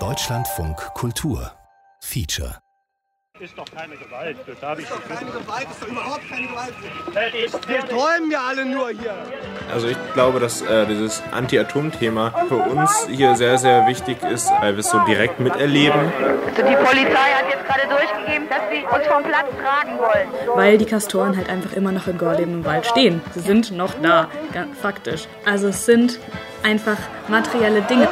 Deutschlandfunk Kultur Feature ist doch keine Gewalt. Das habe ich ist doch keine Gewalt, ist doch überhaupt keine Gewalt. Wir träumen ja alle nur hier. Also ich glaube, dass äh, dieses Anti-Atom-Thema für uns hier sehr, sehr wichtig ist, weil wir es so direkt miterleben. Also die Polizei hat jetzt gerade durchgegeben, dass sie uns vom Platz tragen wollen. Weil die Kastoren halt einfach immer noch in Gorleben im Wald stehen. Sie sind noch da, faktisch. Also es sind einfach materielle Dinge.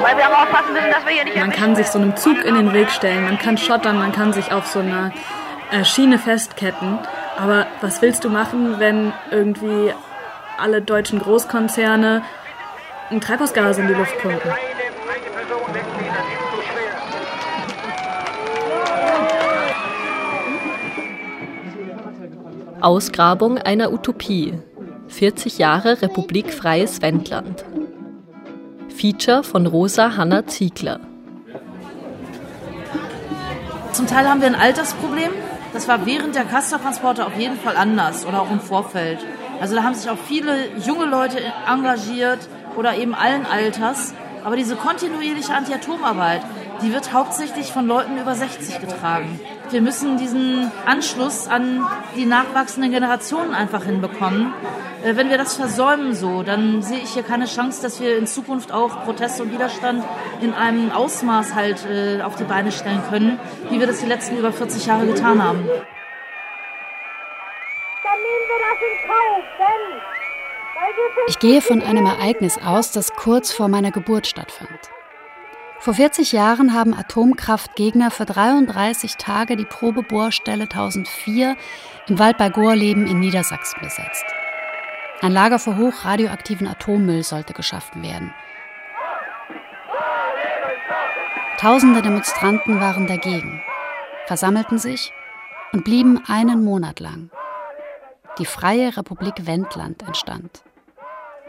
Weil wir auch aufpassen müssen, dass wir hier nicht Man kann sich so einem Zug in den Weg stellen, man kann schottern, man kann sich auf so einer äh, Schiene festketten. Aber was willst du machen, wenn irgendwie alle deutschen Großkonzerne ein Treibhausgas in die Luft pumpen? Ausgrabung einer Utopie. 40 Jahre republikfreies Wendland. Feature von Rosa Hanna Ziegler. Zum Teil haben wir ein Altersproblem. Das war während der Castortransporte auf jeden Fall anders oder auch im Vorfeld. Also da haben sich auch viele junge Leute engagiert oder eben allen Alters. Aber diese kontinuierliche Anti-Atomarbeit, die wird hauptsächlich von Leuten über 60 getragen. Wir müssen diesen Anschluss an die nachwachsenden Generationen einfach hinbekommen. Äh, wenn wir das versäumen so, dann sehe ich hier keine Chance, dass wir in Zukunft auch Protest und Widerstand in einem Ausmaß halt äh, auf die Beine stellen können, wie wir das die letzten über 40 Jahre getan haben. Dann nehmen wir das in Kauf, denn ich gehe von einem Ereignis aus, das kurz vor meiner Geburt stattfand. Vor 40 Jahren haben Atomkraftgegner für 33 Tage die Probebohrstelle 1004 im Wald bei Gorleben in Niedersachsen besetzt. Ein Lager für hochradioaktiven Atommüll sollte geschaffen werden. Tausende Demonstranten waren dagegen, versammelten sich und blieben einen Monat lang. Die Freie Republik Wendland entstand.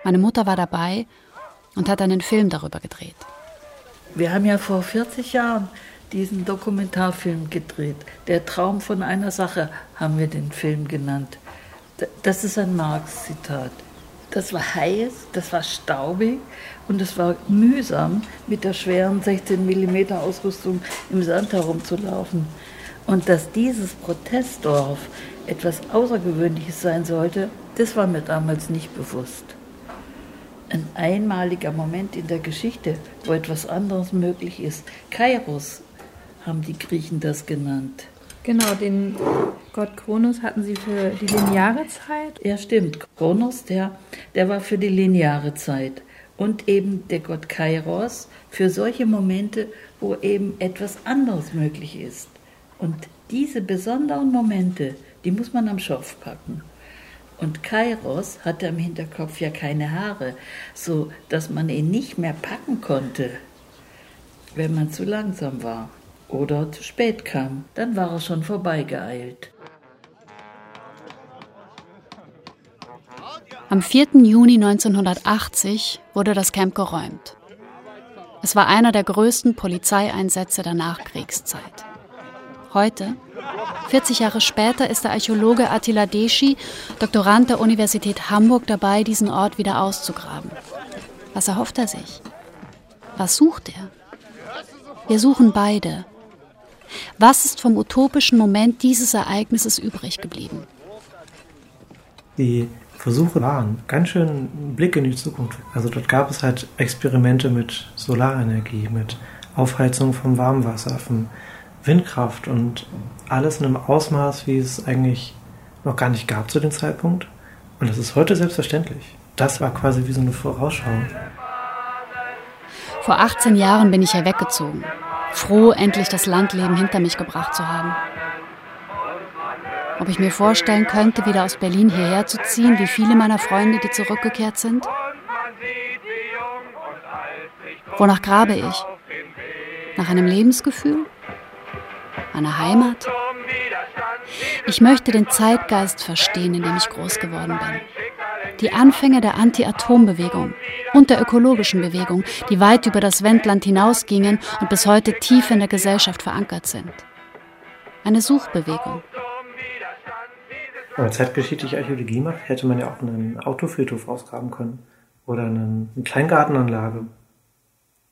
Meine Mutter war dabei und hat einen Film darüber gedreht. Wir haben ja vor 40 Jahren diesen Dokumentarfilm gedreht. Der Traum von einer Sache haben wir den Film genannt. Das ist ein Marx-Zitat. Das war heiß, das war staubig und es war mühsam, mit der schweren 16 mm Ausrüstung im Sand herumzulaufen. Und dass dieses Protestdorf etwas Außergewöhnliches sein sollte, das war mir damals nicht bewusst ein einmaliger Moment in der Geschichte, wo etwas anderes möglich ist. Kairos haben die Griechen das genannt. Genau, den Gott Kronos hatten sie für die lineare Zeit. Ja, stimmt. Kronos, der, der war für die lineare Zeit. Und eben der Gott Kairos für solche Momente, wo eben etwas anderes möglich ist. Und diese besonderen Momente, die muss man am Schopf packen. Und Kairos hatte im Hinterkopf ja keine Haare, so dass man ihn nicht mehr packen konnte, wenn man zu langsam war oder zu spät kam. Dann war er schon vorbeigeeilt. Am 4. Juni 1980 wurde das Camp geräumt. Es war einer der größten Polizeieinsätze der Nachkriegszeit. Heute, 40 Jahre später, ist der Archäologe Attila Deschi, Doktorand der Universität Hamburg, dabei, diesen Ort wieder auszugraben. Was erhofft er sich? Was sucht er? Wir suchen beide. Was ist vom utopischen Moment dieses Ereignisses übrig geblieben? Die Versuche waren ganz schön Blick in die Zukunft. Also dort gab es halt Experimente mit Solarenergie, mit Aufheizung vom Warmwasser, vom Windkraft und alles in einem Ausmaß, wie es eigentlich noch gar nicht gab zu dem Zeitpunkt. Und das ist heute selbstverständlich. Das war quasi wie so eine Vorausschau. Vor 18 Jahren bin ich hier weggezogen. Froh, endlich das Landleben hinter mich gebracht zu haben. Ob ich mir vorstellen könnte, wieder aus Berlin hierher zu ziehen, wie viele meiner Freunde, die zurückgekehrt sind? Wonach grabe ich? Nach einem Lebensgefühl? Meiner Heimat. Ich möchte den Zeitgeist verstehen, in dem ich groß geworden bin. Die Anfänge der Anti-Atom-Bewegung und der ökologischen Bewegung, die weit über das Wendland hinausgingen und bis heute tief in der Gesellschaft verankert sind. Eine Suchbewegung. Wenn man zeitgeschichtliche Archäologie macht, hätte man ja auch einen Autofriedhof ausgraben können oder eine Kleingartenanlage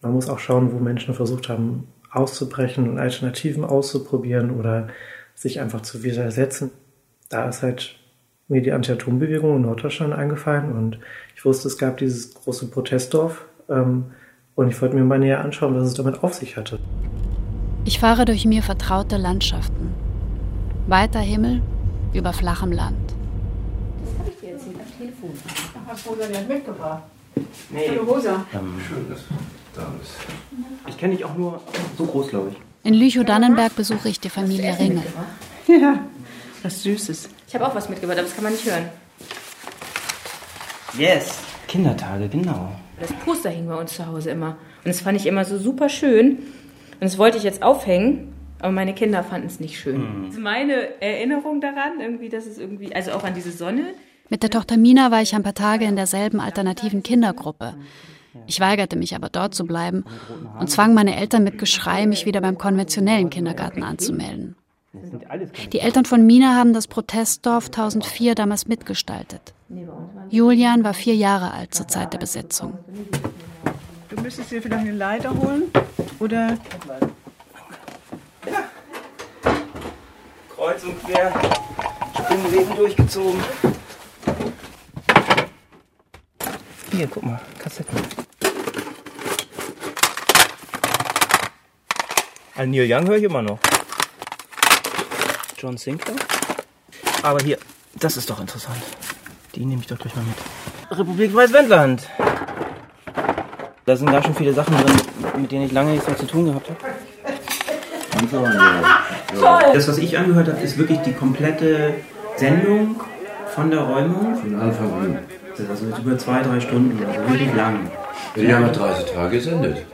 Man muss auch schauen, wo Menschen versucht haben, auszubrechen und Alternativen auszuprobieren oder sich einfach zu widersetzen. Da ist halt mir die Anti-Atom-Bewegung in Norddeutschland eingefallen und ich wusste, es gab dieses große Protestdorf ähm, und ich wollte mir mal näher anschauen, was es damit auf sich hatte. Ich fahre durch mir vertraute Landschaften. Weiter Himmel über flachem Land. Das habe ich dir erzählt am Telefon. Ach, hast Rosa nicht mitgebracht? Nee. Hallo Rosa. Ähm, Schön, dass du da bist. Ich kenne dich auch nur so groß, glaube ich. In Lüchow-Dannenberg besuche ich die Familie Ringel. Ja, was Süßes. Ich habe auch was mitgebracht, aber das kann man nicht hören. Yes. Kindertage, genau. Das Poster hing bei uns zu Hause immer. Und das fand ich immer so super schön. Und das wollte ich jetzt aufhängen, aber meine Kinder fanden es nicht schön. Mhm. Das ist meine Erinnerung daran, irgendwie, dass es irgendwie, also auch an diese Sonne. Mit der Tochter Mina war ich ein paar Tage in derselben alternativen Kindergruppe. Ich weigerte mich aber dort zu bleiben und zwang meine Eltern mit Geschrei, mich wieder beim konventionellen Kindergarten anzumelden. Die Eltern von Mina haben das Protestdorf 1004 damals mitgestaltet. Julian war vier Jahre alt zur Zeit der Besetzung. Du müsstest dir vielleicht eine Leiter holen oder Kreuz und quer. Spinnenweben durchgezogen. Hier, guck mal, Kassetten. An Neil Young höre ich immer noch. John Sinclair. Aber hier, das ist doch interessant. Die nehme ich doch gleich mal mit. Republik Weißwendland. Da sind gar schon viele Sachen drin, mit denen ich lange nichts mehr zu tun gehabt habe. Das, was ich angehört habe, ist wirklich die komplette Sendung von der Räumung. Von Anfang an. Das ist also über zwei, drei Stunden, also wirklich lang. Die haben 30 Tage gesendet.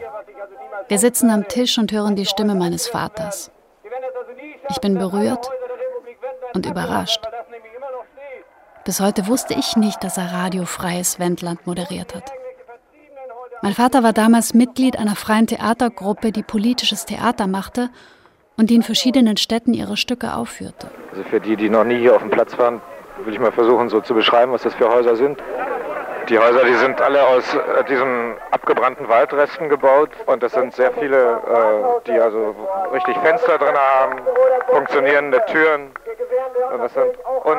Wir sitzen am Tisch und hören die Stimme meines Vaters. Ich bin berührt und überrascht. Bis heute wusste ich nicht, dass er radiofreies Wendland moderiert hat. Mein Vater war damals Mitglied einer freien Theatergruppe, die politisches Theater machte und die in verschiedenen Städten ihre Stücke aufführte. Also für die, die noch nie hier auf dem Platz waren, will ich mal versuchen, so zu beschreiben, was das für Häuser sind. Die Häuser, die sind alle aus äh, diesen abgebrannten Waldresten gebaut und das sind sehr viele, äh, die also richtig Fenster drin haben, funktionierende Türen und das sind un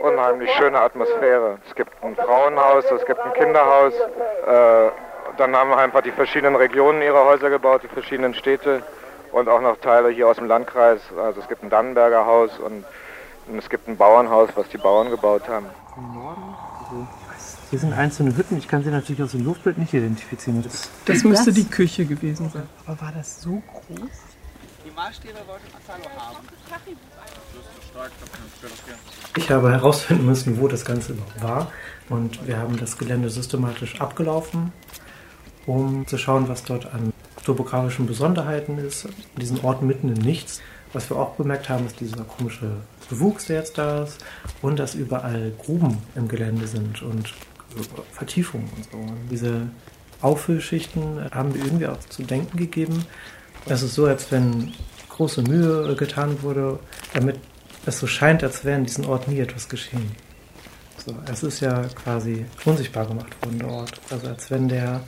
unheimlich schöne Atmosphäre. Es gibt ein Frauenhaus, es gibt ein Kinderhaus, äh, dann haben einfach die verschiedenen Regionen ihre Häuser gebaut, die verschiedenen Städte und auch noch Teile hier aus dem Landkreis. Also es gibt ein Dannenberger Haus und, und es gibt ein Bauernhaus, was die Bauern gebaut haben. Hier sind einzelne Hütten. Ich kann sie natürlich aus dem Luftbild nicht identifizieren. Das, Das müsste die Küche gewesen sein. Aber war das so groß? Die Maßstäbe wollte Marcelo haben. Ich habe herausfinden müssen, wo das Ganze überhaupt war. Und wir haben das Gelände systematisch abgelaufen, um zu schauen, was dort an topografischen Besonderheiten ist. In diesen Orten mitten im Nichts. Was wir auch bemerkt haben, ist dieser komische Bewuchs, der jetzt da ist. Und dass überall Gruben im Gelände sind und Vertiefungen und so. Und diese Auffüllschichten haben mir irgendwie auch zu denken gegeben. Es ist so, als wenn große Mühe getan wurde, damit es so scheint, als wäre in diesem Ort nie etwas geschehen. So, es ist ja quasi unsichtbar gemacht worden, der Ort. Also als wenn der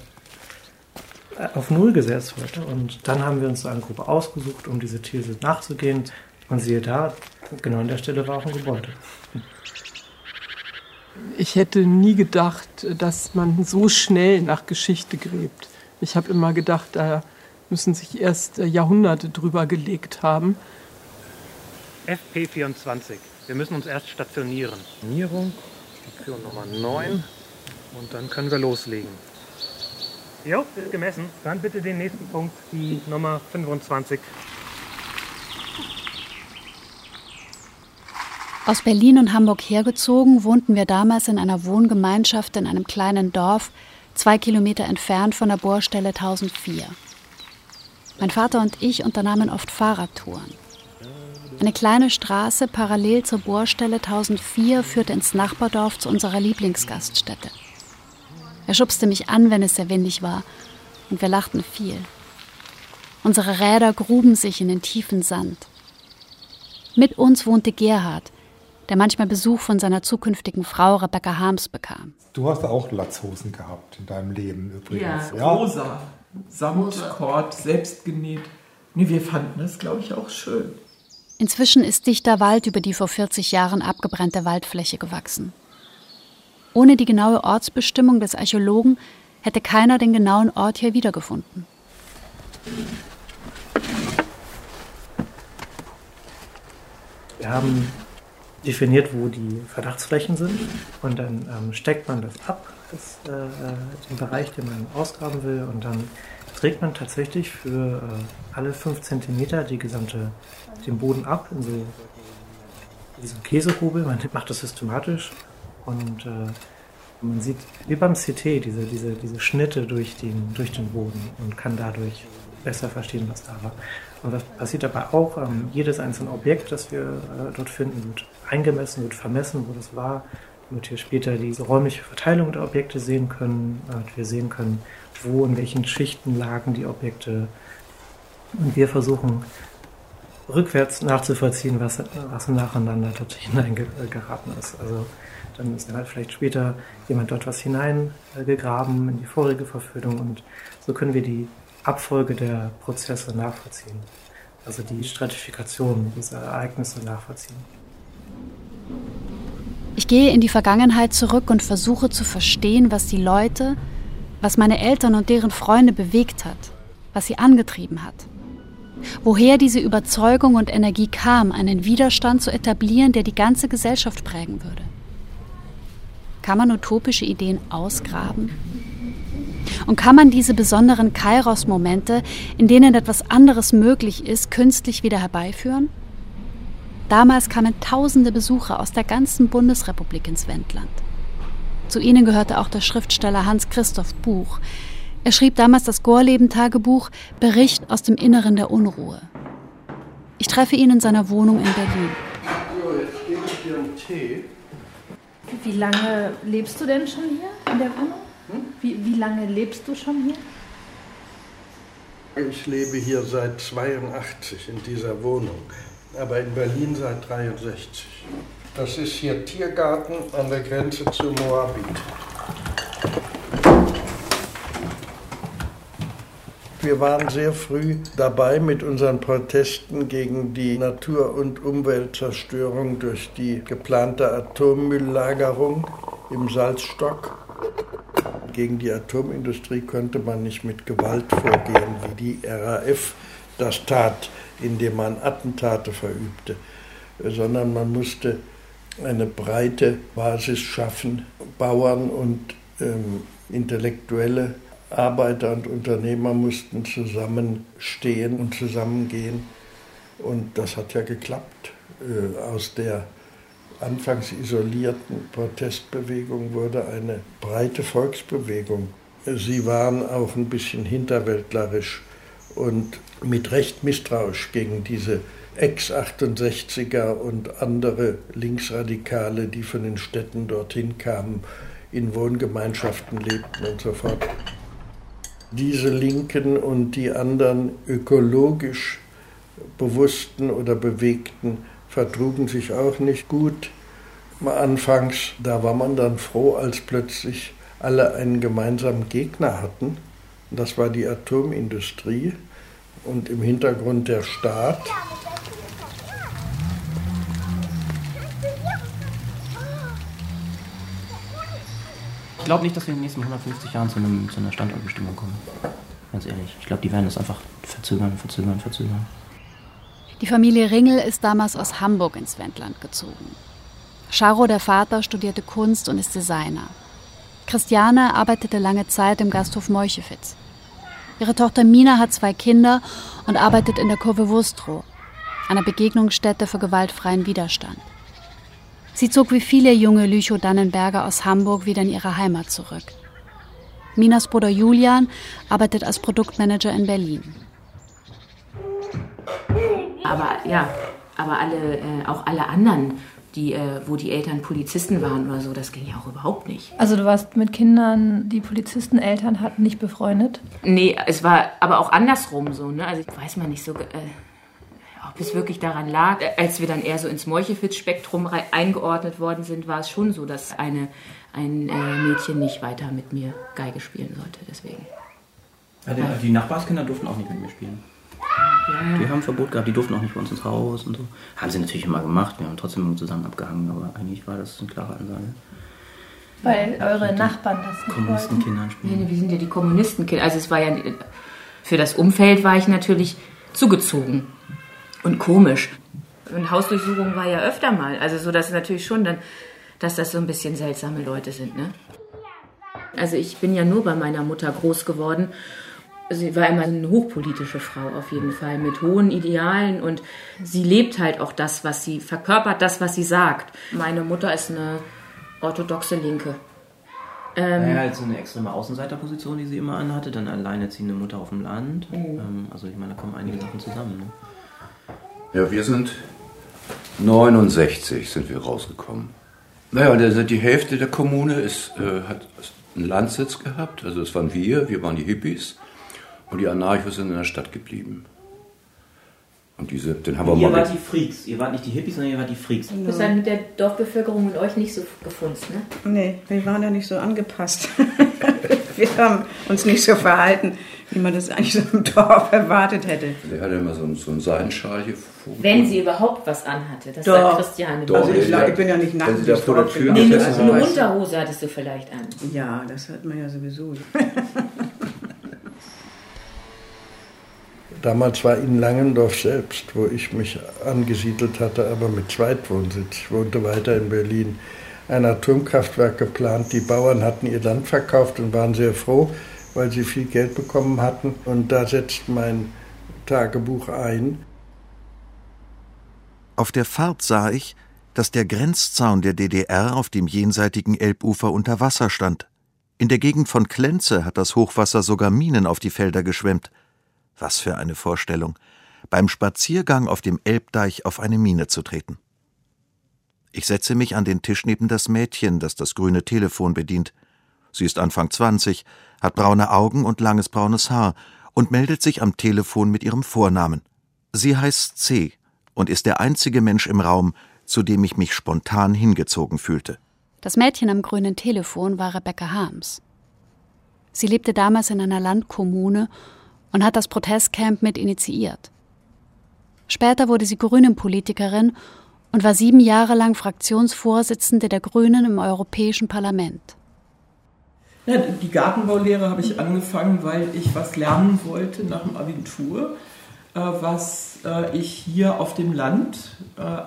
auf Null gesetzt wurde. Und dann haben wir uns so eine Gruppe ausgesucht, um diese These nachzugehen. Und siehe da, genau an der Stelle war auch ein Gebäude. Ich hätte nie gedacht, dass man so schnell nach Geschichte gräbt. Ich habe immer gedacht, da müssen sich erst Jahrhunderte drüber gelegt haben. FP24. Wir müssen uns erst stationieren. Stationierung, Option Nummer 9. Und dann können wir loslegen. Jo, ist gemessen. Dann bitte den nächsten Punkt, die Nummer 25. Aus Berlin und Hamburg hergezogen, wohnten wir damals in einer Wohngemeinschaft in einem kleinen Dorf, zwei Kilometer entfernt von der Bohrstelle 1004. Mein Vater und ich unternahmen oft Fahrradtouren. Eine kleine Straße parallel zur Bohrstelle 1004 führte ins Nachbardorf zu unserer Lieblingsgaststätte. Er schubste mich an, wenn es sehr windig war, und wir lachten viel. Unsere Räder gruben sich in den tiefen Sand. Mit uns wohnte Gerhard, der manchmal Besuch von seiner zukünftigen Frau Rebecca Harms bekam. Du hast auch Latzhosen gehabt in deinem Leben übrigens. Ja, rosa. Samtkord, selbst genäht. Nee, wir fanden das, glaube ich, auch schön. Inzwischen ist dichter Wald über die vor 40 Jahren abgebrannte Waldfläche gewachsen. Ohne die genaue Ortsbestimmung des Archäologen hätte keiner den genauen Ort hier wiedergefunden. Wir haben definiert, wo die Verdachtsflächen sind und dann ähm, steckt man das ab, das, äh, den Bereich, den man ausgraben will und dann trägt man tatsächlich für äh, alle fünf Zentimeter die gesamte, den Boden ab in so diesem Käsehobel. Man macht das systematisch und äh, man sieht wie beim CT diese, diese, diese Schnitte durch den, durch den Boden und kann dadurch besser verstehen, was da war. Und das passiert dabei auch. Ähm, jedes einzelne Objekt, das wir äh, dort finden, wird eingemessen, wird vermessen, wo das war, damit wir später diese räumliche Verteilung der Objekte sehen können, damit wir sehen können, wo in welchen Schichten lagen die Objekte. Und wir versuchen rückwärts nachzuvollziehen, was, was nacheinander dort hineingeraten ist. Also dann ist halt vielleicht später jemand dort was hineingegraben in die vorige Verfügung und so können wir die Abfolge der Prozesse nachvollziehen. Also die Stratifikation dieser Ereignisse nachvollziehen. Ich gehe in die Vergangenheit zurück und versuche zu verstehen, was die Leute, was meine Eltern und deren Freunde bewegt hat, was sie angetrieben hat. Woher diese Überzeugung und Energie kam, einen Widerstand zu etablieren, der die ganze Gesellschaft prägen würde. Kann man utopische Ideen ausgraben? Und kann man diese besonderen Kairos-Momente, in denen etwas anderes möglich ist, künstlich wieder herbeiführen? Damals kamen tausende Besucher aus der ganzen Bundesrepublik ins Wendland. Zu ihnen gehörte auch der Schriftsteller Hans Christoph Buch. Er schrieb damals das Gorleben-Tagebuch Bericht aus dem Inneren der Unruhe. Ich treffe ihn in seiner Wohnung in Berlin. So, jetzt gebe ich dir einen Tee. Wie lange lebst du denn schon hier in der Wohnung? Hm? Wie, wie lange lebst du schon hier? Ich lebe hier seit 82 in dieser Wohnung, aber in Berlin seit 63. Das ist hier Tiergarten an der Grenze zu Moabit. Wir waren sehr früh dabei mit unseren Protesten gegen die Natur- und Umweltzerstörung durch die geplante Atommülllagerung im Salzstock. Gegen die Atomindustrie konnte man nicht mit Gewalt vorgehen, wie die RAF das tat, indem man Attentate verübte, sondern man musste eine breite Basis schaffen, Bauern und ähm, Intellektuelle Arbeiter und Unternehmer mussten zusammenstehen und zusammengehen. Und das hat ja geklappt. Äh, aus der anfangs isolierten Protestbewegung wurde eine breite Volksbewegung. Sie waren auch ein bisschen hinterwäldlerisch und mit Recht misstrauisch gegen diese Ex-68er und andere Linksradikale, die von den Städten dorthin kamen, in Wohngemeinschaften lebten und so fort diese Linken und die anderen ökologisch bewussten oder bewegten vertrugen sich auch nicht gut. Anfangs, da war man dann froh, als plötzlich alle einen gemeinsamen Gegner hatten. Das war die Atomindustrie und im Hintergrund der Staat. Ich glaube nicht, dass wir in den nächsten 150 Jahren zu, einem, zu einer Standortbestimmung kommen. Ganz ehrlich. Ich glaube, die werden das einfach verzögern, verzögern, verzögern. Die Familie Ringel ist damals aus Hamburg ins Wendland gezogen. Charo, der Vater, studierte Kunst und ist Designer. Christiane arbeitete lange Zeit im Gasthof Meuchewitz. Ihre Tochter Mina hat zwei Kinder und arbeitet in der Kurve Wustrow, einer Begegnungsstätte für gewaltfreien Widerstand. Sie zog wie viele junge Lüchow-Dannenberger aus Hamburg wieder in ihre Heimat zurück. Minas Bruder Julian arbeitet als Produktmanager in Berlin. Aber ja, aber alle, äh, auch alle anderen, die, äh, wo die Eltern Polizisten waren oder so, das ging ja auch überhaupt nicht. Also du warst mit Kindern, die Polizisteneltern hatten, nicht befreundet? Nee, es war aber auch andersrum so, ne? Also ich weiß mal nicht so. Äh, ob es wirklich daran lag, als wir dann eher so ins Meuchefitz-Spektrum eingeordnet worden sind, war es schon so, dass eine, ein äh, Mädchen nicht weiter mit mir Geige spielen sollte. Deswegen. Also die Nachbarskinder durften auch nicht mit mir spielen. Ja. Die haben Verbot gehabt, die durften auch nicht bei uns ins Haus und so. Haben sie natürlich immer gemacht, wir haben trotzdem immer zusammen abgehangen, aber eigentlich war das eine klare Ansage. Weil eure Nachbarn das nicht. Kommunistenkindern spielen. Nee, nee, wir sind ja die Kommunistenkinder. Also es war ja, für das Umfeld war ich natürlich zugezogen und komisch. Und Hausdurchsuchung war ja öfter mal. Also so, dass natürlich schon dann, dass das so ein bisschen seltsame Leute sind, ne? Also ich bin ja nur bei meiner Mutter groß geworden. Sie war immer eine hochpolitische Frau auf jeden Fall, mit hohen Idealen und sie lebt halt auch das, was sie verkörpert, das, was sie sagt. Meine Mutter ist eine orthodoxe Linke. Ähm, naja, jetzt so eine extreme Außenseiterposition, die sie immer anhatte, dann alleinerziehende Mutter auf dem Land. Mhm. Ähm, also ich meine, da kommen einige Sachen zusammen. Ne? Ja, wir sind 69 sind wir rausgekommen. Naja, die Hälfte der Kommune ist, äh, hat einen Landsitz gehabt, also das waren wir, wir waren die Hippies und die Anarchos sind in der Stadt geblieben. Und diese, den haben wir Ihr mal. wart die Freaks. Ihr wart nicht die Hippies, sondern ihr wart die Freaks. Du bist dann mit der Dorfbevölkerung und euch nicht so gefunzt, ne? Nee, wir waren ja nicht so angepasst. wir haben uns nicht so verhalten, wie man das eigentlich so im Dorf erwartet hätte. Der hatte immer so einen, so einen Seidenschal hier vor. Wenn sie überhaupt was anhatte, das Doch. sagt Christiane. Doch, Also ich, ja. ich bin ja nicht nackt. Wenn sie da vor der Tür Nee, eine hat. Unterhose hattest du vielleicht an. Ja, das hat man ja sowieso. Damals war in Langendorf selbst, wo ich mich angesiedelt hatte, aber mit Zweitwohnsitz. Ich wohnte weiter in Berlin. Ein Atomkraftwerk geplant. Die Bauern hatten ihr Land verkauft und waren sehr froh, weil sie viel Geld bekommen hatten. Und da setzt mein Tagebuch ein. Auf der Fahrt sah ich, dass der Grenzzaun der DDR auf dem jenseitigen Elbufer unter Wasser stand. In der Gegend von Klenze hat das Hochwasser sogar Minen auf die Felder geschwemmt. Was für eine Vorstellung, beim Spaziergang auf dem Elbdeich auf eine Mine zu treten. Ich setze mich an den Tisch neben das Mädchen, das das grüne Telefon bedient. Sie ist Anfang 20, hat braune Augen und langes braunes Haar und meldet sich am Telefon mit ihrem Vornamen. Sie heißt C und ist der einzige Mensch im Raum, zu dem ich mich spontan hingezogen fühlte. Das Mädchen am grünen Telefon war Rebecca Harms. Sie lebte damals in einer Landkommune und hat das Protestcamp mit initiiert. Später wurde sie Grünen-Politikerin und war sieben Jahre lang Fraktionsvorsitzende der Grünen im Europäischen Parlament. Die Gartenbaulehre habe ich angefangen, weil ich was lernen wollte nach dem Abitur, äh, was äh, ich hier auf dem Land äh,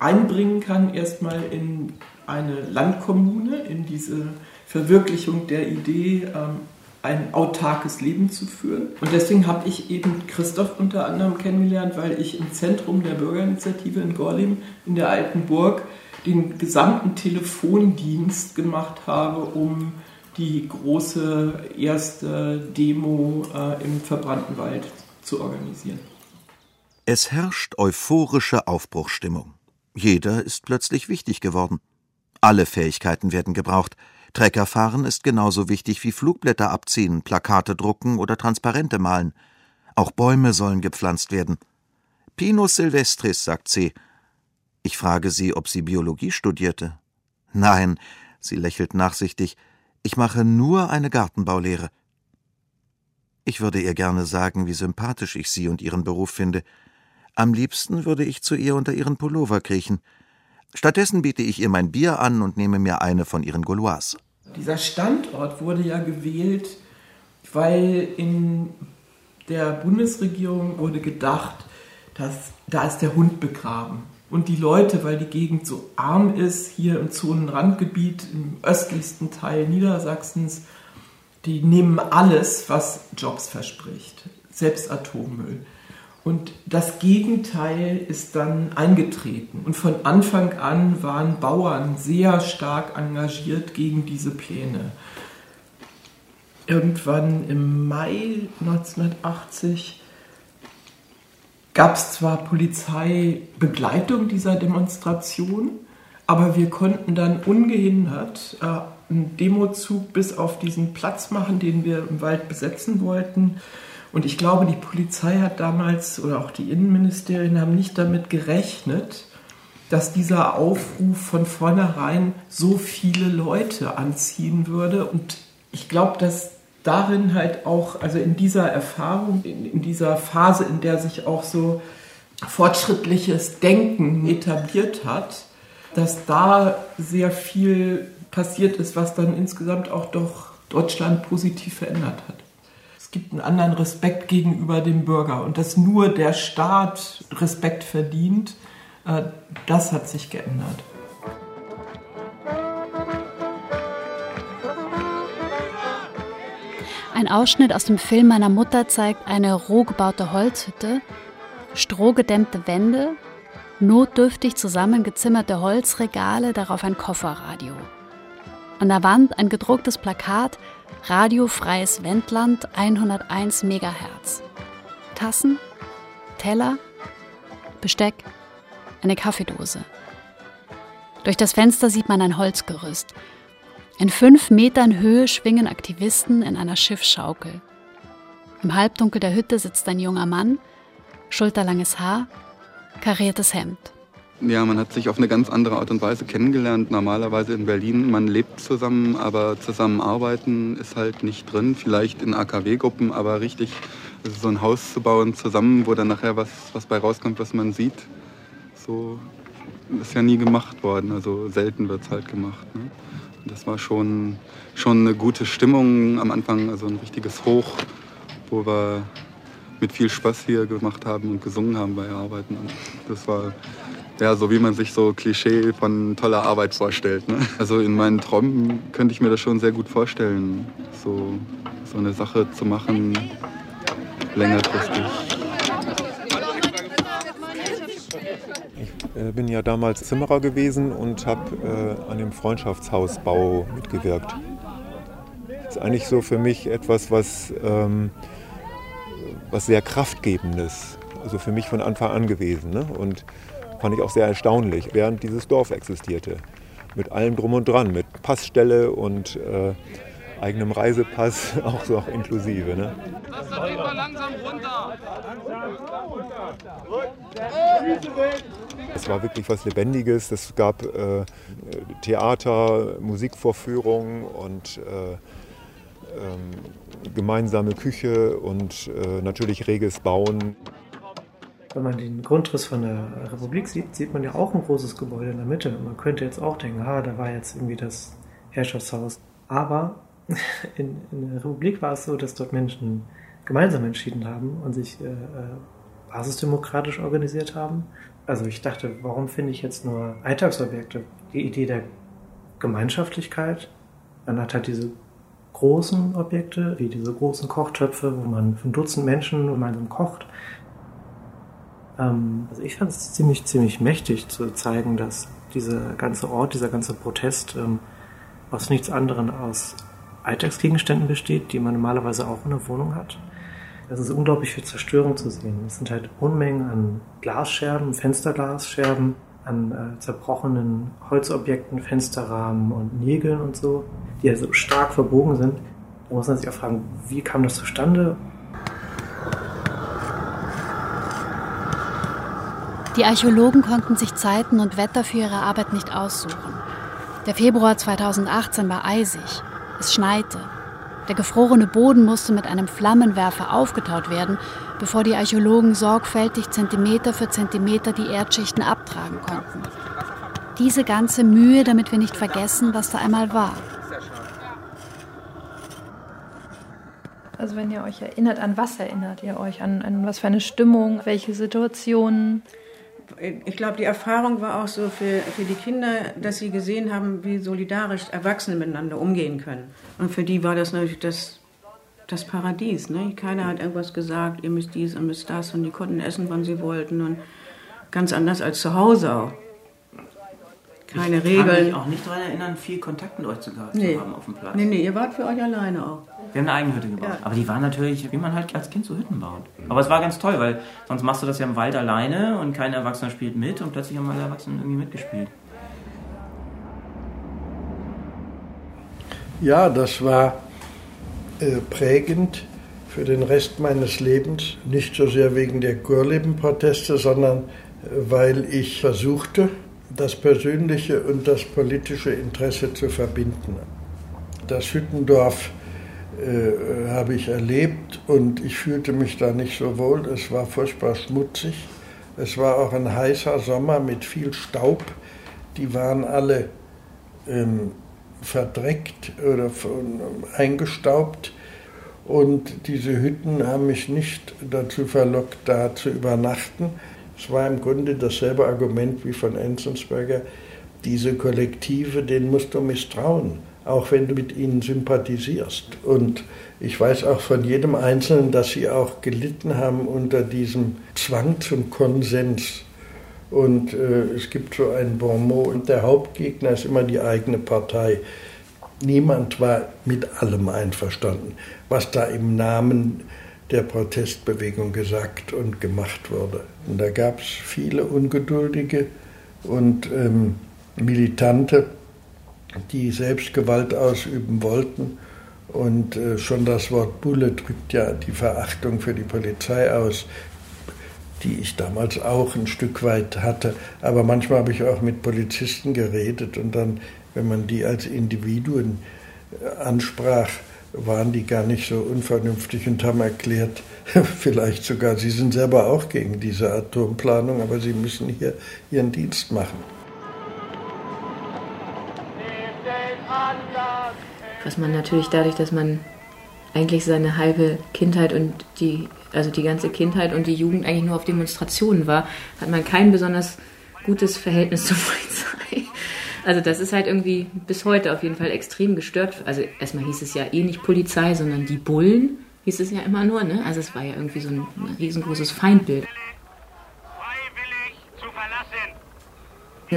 einbringen kann, erstmal in eine Landkommune, in diese Verwirklichung der Idee, ähm, ein autarkes Leben zu führen. Und deswegen habe ich eben Christoph unter anderem kennengelernt, weil ich im Zentrum der Bürgerinitiative in Gorlim in der Alten Burg den gesamten Telefondienst gemacht habe, um die große erste Demo äh, im verbrannten Wald zu organisieren. Es herrscht euphorische Aufbruchsstimmung. Jeder ist plötzlich wichtig geworden. Alle Fähigkeiten werden gebraucht. Treckerfahren ist genauso wichtig wie Flugblätter abziehen, Plakate drucken oder Transparente malen. Auch Bäume sollen gepflanzt werden. Pinus Silvestris, sagt sie. Ich frage sie, ob sie Biologie studierte. Nein, sie lächelt nachsichtig. Ich mache nur eine Gartenbaulehre. Ich würde ihr gerne sagen, wie sympathisch ich sie und ihren Beruf finde. Am liebsten würde ich zu ihr unter ihren Pullover kriechen. Stattdessen biete ich ihr mein Bier an und nehme mir eine von ihren Gauloises. Dieser Standort wurde ja gewählt, weil in der Bundesregierung wurde gedacht, dass da ist der Hund begraben. Und die Leute, weil die Gegend so arm ist, hier im Zonenrandgebiet, im östlichsten Teil Niedersachsens, die nehmen alles, was Jobs verspricht, selbst Atommüll. Und das Gegenteil ist dann eingetreten. Und von Anfang an waren Bauern sehr stark engagiert gegen diese Pläne. Irgendwann im Mai 1980 gab es zwar Polizeibegleitung dieser Demonstration, aber wir konnten dann ungehindert äh, einen Demozug bis auf diesen Platz machen, den wir im Wald besetzen wollten. Und ich glaube, die Polizei hat damals oder auch die Innenministerien haben nicht damit gerechnet, dass dieser Aufruf von vornherein so viele Leute anziehen würde. Und ich glaube, dass darin halt auch, also in dieser Erfahrung, in, in dieser Phase, in der sich auch so fortschrittliches Denken etabliert hat, dass da sehr viel passiert ist, was dann insgesamt auch doch Deutschland positiv verändert hat. Es gibt einen anderen Respekt gegenüber dem Bürger und dass nur der Staat Respekt verdient, äh, das hat sich geändert. Ein Ausschnitt aus dem Film meiner Mutter zeigt eine roh gebaute Holzhütte, strohgedämmte Wände, notdürftig zusammengezimmerte Holzregale, darauf ein Kofferradio. An der Wand ein gedrucktes Plakat Radiofreies Wendland 101 MHz. Tassen, Teller, Besteck, eine Kaffeedose. Durch das Fenster sieht man ein Holzgerüst. In fünf Metern Höhe schwingen Aktivisten in einer Schiffsschaukel. Im Halbdunkel der Hütte sitzt ein junger Mann, schulterlanges Haar, kariertes Hemd. Ja, man hat sich auf eine ganz andere Art und Weise kennengelernt. Normalerweise in Berlin, man lebt zusammen, aber zusammenarbeiten ist halt nicht drin. Vielleicht in AKW-Gruppen, aber richtig so ein Haus zu bauen zusammen, wo dann nachher was, was bei rauskommt, was man sieht, so ist ja nie gemacht worden. Also selten wird es halt gemacht. Ne? Das war schon, schon eine gute Stimmung am Anfang, also ein richtiges Hoch, wo wir mit viel Spaß hier gemacht haben und gesungen haben bei Arbeiten. Und das war ja, so wie man sich so Klischee von toller Arbeit vorstellt. Ne? Also in meinen Träumen könnte ich mir das schon sehr gut vorstellen, so, so eine Sache zu machen, längerfristig. Ich äh, bin ja damals Zimmerer gewesen und habe äh, an dem Freundschaftshausbau mitgewirkt. Das ist eigentlich so für mich etwas, was, ähm, was sehr kraftgebendes, also für mich von Anfang an gewesen. Ne? Und fand ich auch sehr erstaunlich, während dieses Dorf existierte. Mit allem drum und dran, mit Passstelle und äh, eigenem Reisepass, auch so auch inklusive. Ne? Es war wirklich was Lebendiges. Es gab äh, Theater, Musikvorführungen und äh, ähm, gemeinsame Küche und äh, natürlich reges Bauen. Wenn man den Grundriss von der Republik sieht, sieht man ja auch ein großes Gebäude in der Mitte. Man könnte jetzt auch denken, ah, da war jetzt irgendwie das Herrschaftshaus. Aber in, in der Republik war es so, dass dort Menschen gemeinsam entschieden haben und sich äh, äh, basisdemokratisch organisiert haben. Also ich dachte, warum finde ich jetzt nur Alltagsobjekte? Die Idee der Gemeinschaftlichkeit, man hat halt diese großen Objekte, wie diese großen Kochtöpfe, wo man ein Dutzend Menschen gemeinsam kocht. Ähm, also ich fand es ziemlich, ziemlich mächtig zu zeigen, dass dieser ganze Ort, dieser ganze Protest ähm, aus nichts anderem als Alltagsgegenständen besteht, die man normalerweise auch in der Wohnung hat. Es ist unglaublich viel Zerstörung zu sehen. Es sind halt Unmengen an Glasscherben, Fensterglasscherben, an äh, zerbrochenen Holzobjekten, Fensterrahmen und Nägeln und so, die also stark verbogen sind. Da muss man sich auch fragen, wie kam das zustande? Die Archäologen konnten sich Zeiten und Wetter für ihre Arbeit nicht aussuchen. Der Februar 2018 war eisig. Es schneite. Der gefrorene Boden musste mit einem Flammenwerfer aufgetaut werden, bevor die Archäologen sorgfältig Zentimeter für Zentimeter die Erdschichten abtragen konnten. Diese ganze Mühe, damit wir nicht vergessen, was da einmal war. Also wenn ihr euch erinnert, an was erinnert ihr euch? An, an was für eine Stimmung, welche Situationen? Ich glaube, die Erfahrung war auch so für, für die Kinder, dass sie gesehen haben, wie solidarisch Erwachsene miteinander umgehen können. Und für die war das natürlich das, das Paradies. Ne? Keiner hat irgendwas gesagt, ihr müsst dies und müsst das. Und die konnten essen, wann sie wollten. Und ganz anders als zu Hause auch. Keine ich Regeln. Ich kann mich auch nicht daran erinnern, viel Kontakt mit euch zu, nee. haben auf dem Platz. Nee, nee, ihr wart für euch alleine auch. Wir haben eine eigene Hütte gebaut. Ja. Aber die war natürlich, wie man halt als Kind so Hütten baut. Aber es war ganz toll, weil sonst machst du das ja im Wald alleine und kein Erwachsener spielt mit und plötzlich haben alle Erwachsenen irgendwie mitgespielt. Ja, das war äh, prägend für den Rest meines Lebens. Nicht so sehr wegen der Kurlebenproteste, sondern äh, weil ich versuchte, das persönliche und das politische Interesse zu verbinden. Das Hüttendorf äh, habe ich erlebt und ich fühlte mich da nicht so wohl. Es war furchtbar schmutzig. Es war auch ein heißer Sommer mit viel Staub. Die waren alle ähm, verdreckt oder eingestaubt. Und diese Hütten haben mich nicht dazu verlockt, da zu übernachten. Es war im Grunde dasselbe Argument wie von Enzensberger. Diese Kollektive, denen musst du misstrauen, auch wenn du mit ihnen sympathisierst. Und ich weiß auch von jedem Einzelnen, dass sie auch gelitten haben unter diesem Zwang zum Konsens. Und äh, es gibt so ein Bonmot, und der Hauptgegner ist immer die eigene Partei. Niemand war mit allem einverstanden, was da im Namen der Protestbewegung gesagt und gemacht wurde. Und da gab es viele Ungeduldige und ähm, Militante, die selbst Gewalt ausüben wollten. Und äh, schon das Wort Bulle drückt ja die Verachtung für die Polizei aus, die ich damals auch ein Stück weit hatte. Aber manchmal habe ich auch mit Polizisten geredet und dann wenn man die als Individuen äh, ansprach, waren die gar nicht so unvernünftig und haben erklärt, vielleicht sogar, sie sind selber auch gegen diese Atomplanung, aber sie müssen hier ihren Dienst machen. Was man natürlich dadurch, dass man eigentlich seine halbe Kindheit und die, also die ganze Kindheit und die Jugend eigentlich nur auf Demonstrationen war, hat man kein besonders gutes Verhältnis zur Polizei. Also das ist halt irgendwie bis heute auf jeden Fall extrem gestört. Also erstmal hieß es ja eh nicht Polizei, sondern die Bullen hieß es ja immer nur. Ne? Also es war ja irgendwie so ein riesengroßes Feindbild.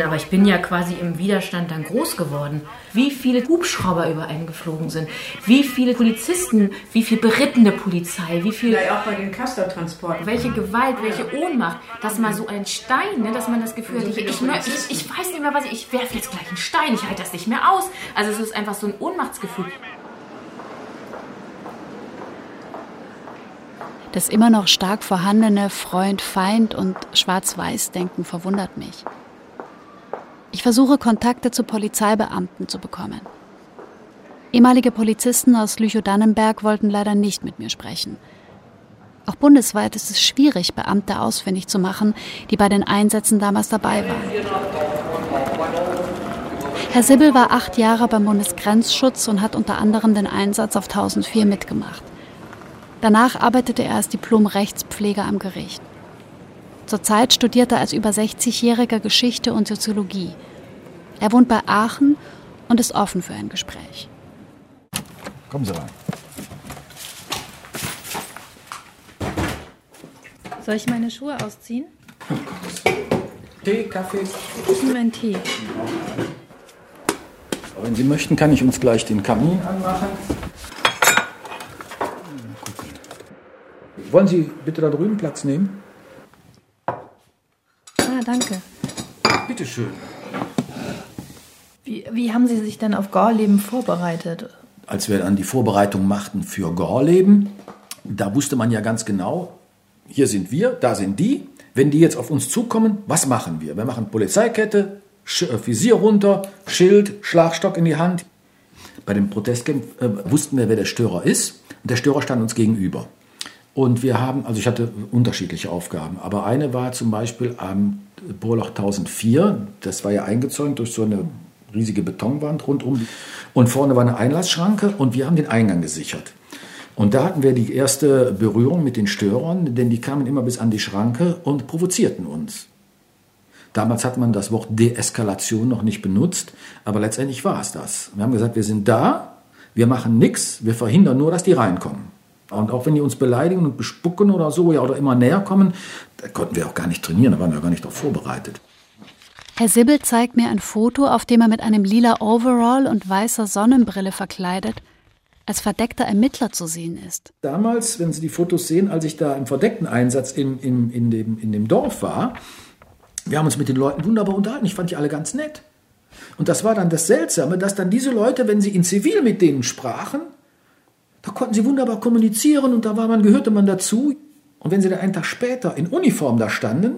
Aber ich bin ja quasi im Widerstand dann groß geworden. Wie viele Hubschrauber über einen geflogen sind, wie viele Polizisten, wie viel berittene Polizei, wie viel. Ja, auch bei den Castor-Transporten. Welche Gewalt, welche Ohnmacht, dass mal so ein Stein, ne, dass man das Gefühl hat, ich, ich, ich, ich weiß nicht mehr, was ich. Ich werfe jetzt gleich einen Stein, ich halte das nicht mehr aus. Also es ist einfach so ein Ohnmachtsgefühl. Das immer noch stark vorhandene Freund-Feind- und Schwarz-Weiß-Denken verwundert mich. Ich versuche Kontakte zu Polizeibeamten zu bekommen. Ehemalige Polizisten aus Lüchow-Dannenberg wollten leider nicht mit mir sprechen. Auch bundesweit ist es schwierig, Beamte ausfindig zu machen, die bei den Einsätzen damals dabei waren. Herr Sibbel war acht Jahre beim Bundesgrenzschutz und hat unter anderem den Einsatz auf 1004 mitgemacht. Danach arbeitete er als Diplom-Rechtspfleger am Gericht. Zurzeit studiert er als über 60-Jähriger Geschichte und Soziologie. Er wohnt bei Aachen und ist offen für ein Gespräch. Kommen Sie rein. Soll ich meine Schuhe ausziehen? Tee, Kaffee? Ich nehme einen Tee. Wenn Sie möchten, kann ich uns gleich den Kamin anmachen. Wollen Sie bitte da drüben Platz nehmen? Danke. Bitte schön. Wie, wie haben Sie sich denn auf Gorleben vorbereitet? Als wir dann die Vorbereitung machten für Gorleben, da wusste man ja ganz genau, hier sind wir, da sind die. Wenn die jetzt auf uns zukommen, was machen wir? Wir machen Polizeikette, Sch äh, Visier runter, Schild, Schlagstock in die Hand. Bei dem Protestcamp äh, wussten wir, wer der Störer ist. Und der Störer stand uns gegenüber. Und wir haben, also ich hatte unterschiedliche Aufgaben, aber eine war zum Beispiel am Bohrloch 1004, das war ja eingezäunt durch so eine riesige Betonwand rundum. Und vorne war eine Einlassschranke und wir haben den Eingang gesichert. Und da hatten wir die erste Berührung mit den Störern, denn die kamen immer bis an die Schranke und provozierten uns. Damals hat man das Wort Deeskalation noch nicht benutzt, aber letztendlich war es das. Wir haben gesagt, wir sind da, wir machen nichts, wir verhindern nur, dass die reinkommen. Und auch wenn die uns beleidigen und bespucken oder so, ja, oder immer näher kommen, da konnten wir auch gar nicht trainieren, da waren wir gar nicht darauf vorbereitet. Herr Sibbel zeigt mir ein Foto, auf dem er mit einem lila Overall und weißer Sonnenbrille verkleidet als verdeckter Ermittler zu sehen ist. Damals, wenn Sie die Fotos sehen, als ich da im verdeckten Einsatz in, in, in, dem, in dem Dorf war, wir haben uns mit den Leuten wunderbar unterhalten. Ich fand die alle ganz nett. Und das war dann das Seltsame, dass dann diese Leute, wenn sie in Zivil mit denen sprachen, da konnten sie wunderbar kommunizieren und da war man, gehörte man dazu. Und wenn sie dann einen Tag später in Uniform da standen,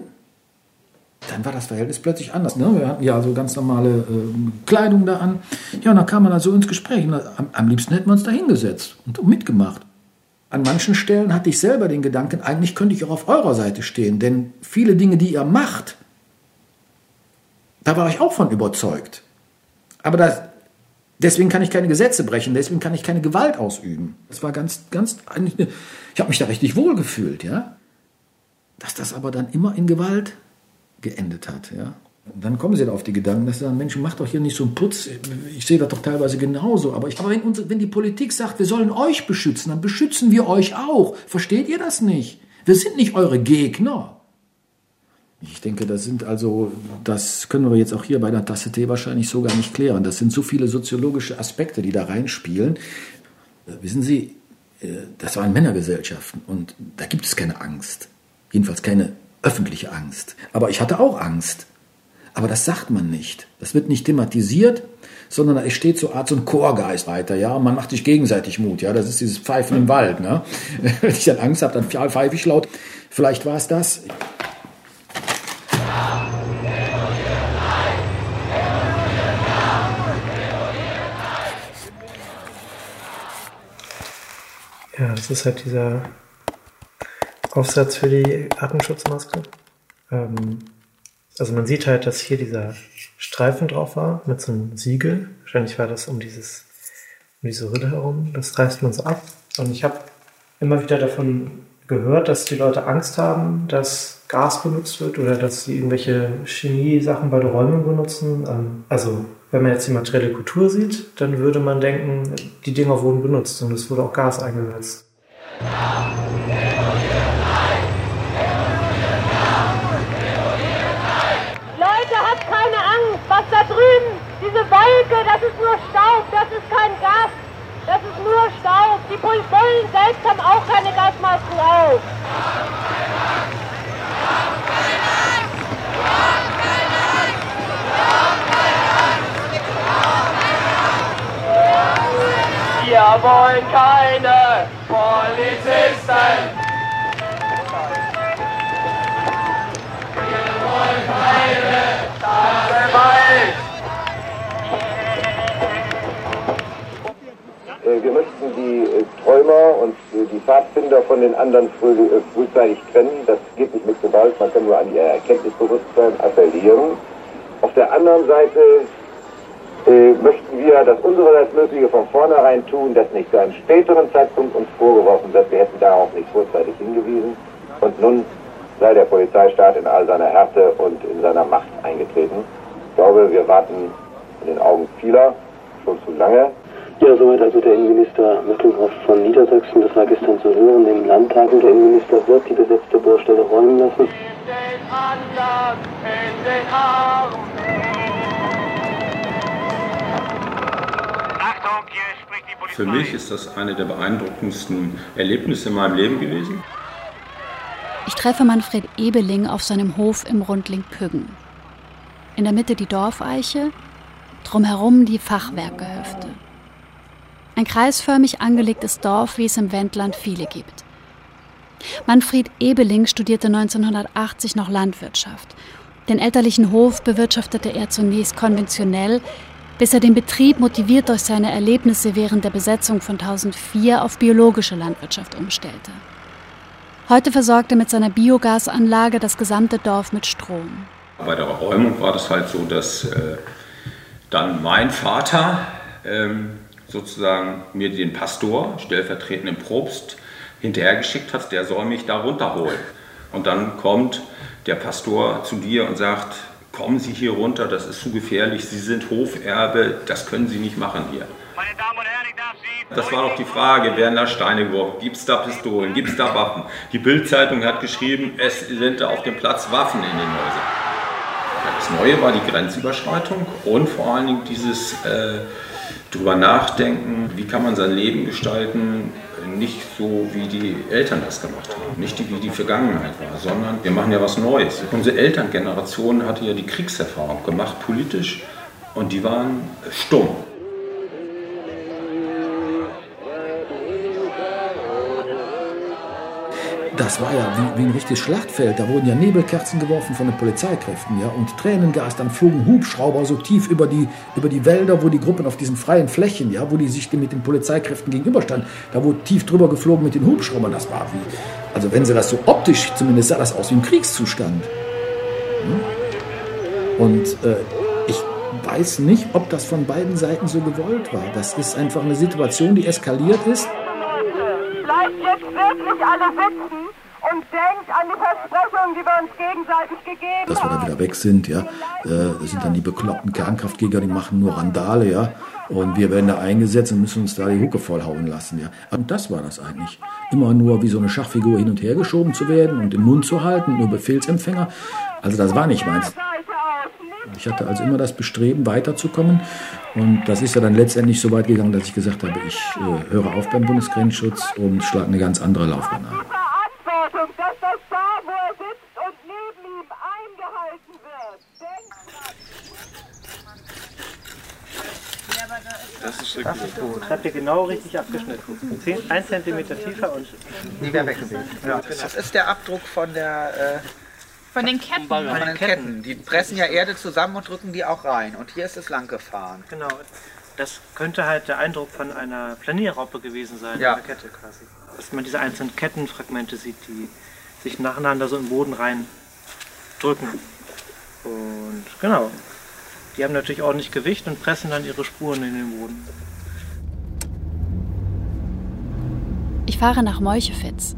dann war das Verhältnis plötzlich anders. Ne? Wir hatten ja so ganz normale äh, Kleidung da an. Ja, und dann kam man also ins Gespräch. Am, am liebsten hätten wir uns da hingesetzt und mitgemacht. An manchen Stellen hatte ich selber den Gedanken, eigentlich könnte ich auch auf eurer Seite stehen, denn viele Dinge, die ihr macht, da war ich auch von überzeugt. Aber das, deswegen kann ich keine Gesetze brechen, deswegen kann ich keine Gewalt ausüben. Das war ganz, ganz, ich habe mich da richtig wohl gefühlt, ja. Dass das aber dann immer in Gewalt geendet hat. Ja? Und dann kommen sie da auf die Gedanken, dass sie sagen, Mensch, mach doch hier nicht so einen Putz. Ich sehe das doch teilweise genauso. Aber, ich, aber wenn, uns, wenn die Politik sagt, wir sollen euch beschützen, dann beschützen wir euch auch. Versteht ihr das nicht? Wir sind nicht eure Gegner. Ich denke, das sind also, das können wir jetzt auch hier bei der Tasse Tee wahrscheinlich so gar nicht klären. Das sind so viele soziologische Aspekte, die da reinspielen. Wissen Sie, äh, das waren Männergesellschaften und da gibt es keine Angst. Jedenfalls keine öffentliche Angst. Aber ich hatte auch Angst. Aber das sagt man nicht. Das wird nicht thematisiert, sondern es steht so Art so ein Chorgeist weiter, ja. Man macht sich gegenseitig Mut, ja. Das ist dieses Pfeifen im Wald, ne. Wenn ich dann Angst habe, dann pfeife ich laut. Vielleicht war es das. Ja, das ist halt dieser Aufsatz für die Atemschutzmaske. Ähm, also man sieht halt, dass hier dieser Streifen drauf war mit so einem Siegel. Wahrscheinlich war das um dieses um diese Rille herum. Das reißt man so ab. Und ich habe immer wieder davon gehört, dass die Leute Angst haben, dass Gas benutzt wird oder dass sie irgendwelche Chemie-Sachen bei der Räumung benutzen. Ähm, also wenn man jetzt die materielle Kultur sieht, dann würde man denken, die Dinger wurden benutzt und es wurde auch Gas eingesetzt. Was da drüben, diese Wolke, das ist nur Staub, das ist kein Gas, das ist nur Staub. Die Bullen selbst haben auch keine Gasmasken auf. Wir wollen keine Polizisten. Wir wollen keine äh, wir möchten die äh, Träumer und äh, die Pfadfinder von den anderen früh, frühzeitig trennen. Das geht nicht mit Gewalt, man kann nur an ihr Erkenntnisbewusstsein appellieren. Auf der anderen Seite äh, möchten wir das unsererseits Mögliche von vornherein tun, dass nicht zu einem späteren Zeitpunkt uns vorgeworfen wird, wir hätten darauf nicht vorzeitig hingewiesen. Und nun sei der Polizeistaat in all seiner Härte und in seiner Macht eingetreten. Ich glaube, wir warten in den Augen vieler schon zu lange. Ja, soweit also der Innenminister Möckelhoff von Niedersachsen. Das war gestern zu hören. Im Landtag und der Innenminister wird die besetzte Bohrstelle räumen lassen. Für mich ist das eine der beeindruckendsten Erlebnisse in meinem Leben gewesen. Ich treffe Manfred Ebeling auf seinem Hof im Rundling Püggen. In der Mitte die Dorfeiche, drumherum die Fachwerkgehöfte. Ein kreisförmig angelegtes Dorf, wie es im Wendland viele gibt. Manfred Ebeling studierte 1980 noch Landwirtschaft. Den elterlichen Hof bewirtschaftete er zunächst konventionell, bis er den Betrieb motiviert durch seine Erlebnisse während der Besetzung von 1004 auf biologische Landwirtschaft umstellte. Heute versorgt er mit seiner Biogasanlage das gesamte Dorf mit Strom. Bei der Räumung war das halt so, dass äh, dann mein Vater ähm, sozusagen mir den Pastor, stellvertretenden Propst, hinterhergeschickt hat, der soll mich da runterholen. Und dann kommt der Pastor zu dir und sagt, kommen Sie hier runter, das ist zu gefährlich, Sie sind Hoferbe, das können Sie nicht machen hier. Das war doch die Frage, werden da Steine geworfen, gibt es da Pistolen, gibt es da Waffen? Die Bildzeitung hat geschrieben, es sind da auf dem Platz Waffen in den Häusern. Das Neue war die Grenzüberschreitung und vor allen Dingen dieses äh, drüber nachdenken, wie kann man sein Leben gestalten, nicht so wie die Eltern das gemacht haben, nicht wie die Vergangenheit war, sondern wir machen ja was Neues. Unsere Elterngeneration hatte ja die Kriegserfahrung gemacht, politisch, und die waren stumm. Das war ja wie, wie, ein richtiges Schlachtfeld. Da wurden ja Nebelkerzen geworfen von den Polizeikräften, ja, und Tränengas. Dann flogen Hubschrauber so tief über die, über die Wälder, wo die Gruppen auf diesen freien Flächen, ja, wo die sich mit den Polizeikräften gegenüberstanden, da wurde tief drüber geflogen mit den Hubschraubern. Das war wie, also wenn sie das so optisch zumindest sah, das aus wie ein Kriegszustand. Hm? Und äh, ich weiß nicht, ob das von beiden Seiten so gewollt war. Das ist einfach eine Situation, die eskaliert ist bleibt jetzt wirklich alle sitzen und denkt an die Versprechungen, die wir uns gegenseitig gegeben Dass wir da wieder weg sind, ja. Äh, das sind dann die bekloppten Kernkraftgeger, die machen nur Randale, ja. Und wir werden da eingesetzt und müssen uns da die Hucke vollhauen lassen, ja. Und das war das eigentlich. Immer nur wie so eine Schachfigur hin und her geschoben zu werden und den Mund zu halten, nur Befehlsempfänger. Also das war nicht meins. Ich hatte also immer das Bestreben, weiterzukommen. Und das ist ja dann letztendlich so weit gegangen, dass ich gesagt habe, ich äh, höre auf beim Bundesgrenzschutz und schlage eine ganz andere Laufbahn ein. Verantwortung, dass das da, wo er sitzt und neben ihm eingehalten wird. Das ist richtig. Das ist gut. Das habt ihr genau richtig abgeschnitten. 10, 1 cm tiefer und nie mehr weggeweht. Ja. Das ist der Abdruck von der äh, von den Ketten. Von den Ketten. Die pressen ja Erde zusammen und drücken die auch rein. Und hier ist es lang gefahren. Genau. Das könnte halt der Eindruck von einer Planierraupe gewesen sein, ja. einer Kette quasi. Dass man diese einzelnen Kettenfragmente sieht, die sich nacheinander so im Boden rein drücken. Und genau. Die haben natürlich ordentlich Gewicht und pressen dann ihre Spuren in den Boden. Ich fahre nach Meuchefitz,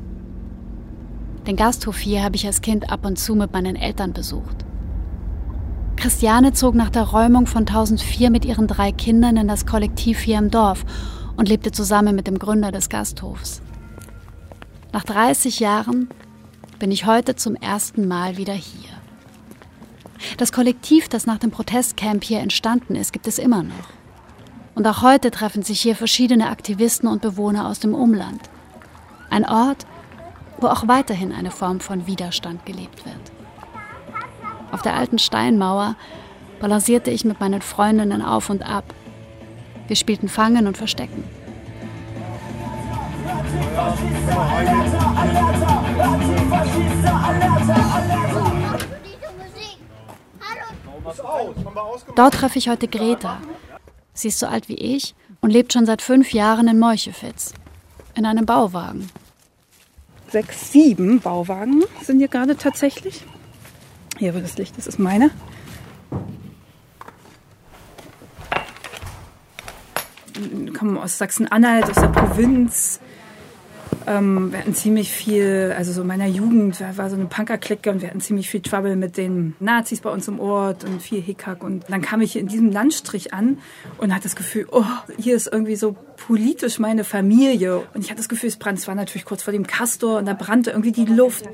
den Gasthof hier habe ich als Kind ab und zu mit meinen Eltern besucht. Christiane zog nach der Räumung von 1004 mit ihren drei Kindern in das Kollektiv hier im Dorf und lebte zusammen mit dem Gründer des Gasthofs. Nach 30 Jahren bin ich heute zum ersten Mal wieder hier. Das Kollektiv, das nach dem Protestcamp hier entstanden ist, gibt es immer noch. Und auch heute treffen sich hier verschiedene Aktivisten und Bewohner aus dem Umland. Ein Ort, wo auch weiterhin eine Form von Widerstand gelebt wird. Auf der alten Steinmauer balancierte ich mit meinen Freundinnen auf und ab. Wir spielten Fangen und Verstecken. Dort treffe ich heute Greta. Sie ist so alt wie ich und lebt schon seit fünf Jahren in Meuchefitz. In einem Bauwagen sechs, sieben Bauwagen sind hier gerade tatsächlich. Hier, wo das Licht ist, ist meine. Kommen aus Sachsen-Anhalt, aus der Provinz. Ähm, wir hatten ziemlich viel, also so in meiner Jugend war so eine Punker-Clique und wir hatten ziemlich viel Trouble mit den Nazis bei uns im Ort und viel Hickhack. Und dann kam ich in diesem Landstrich an und hatte das Gefühl, oh, hier ist irgendwie so politisch meine Familie. Und ich hatte das Gefühl, es brannte, es war natürlich kurz vor dem Castor und da brannte irgendwie die Luft.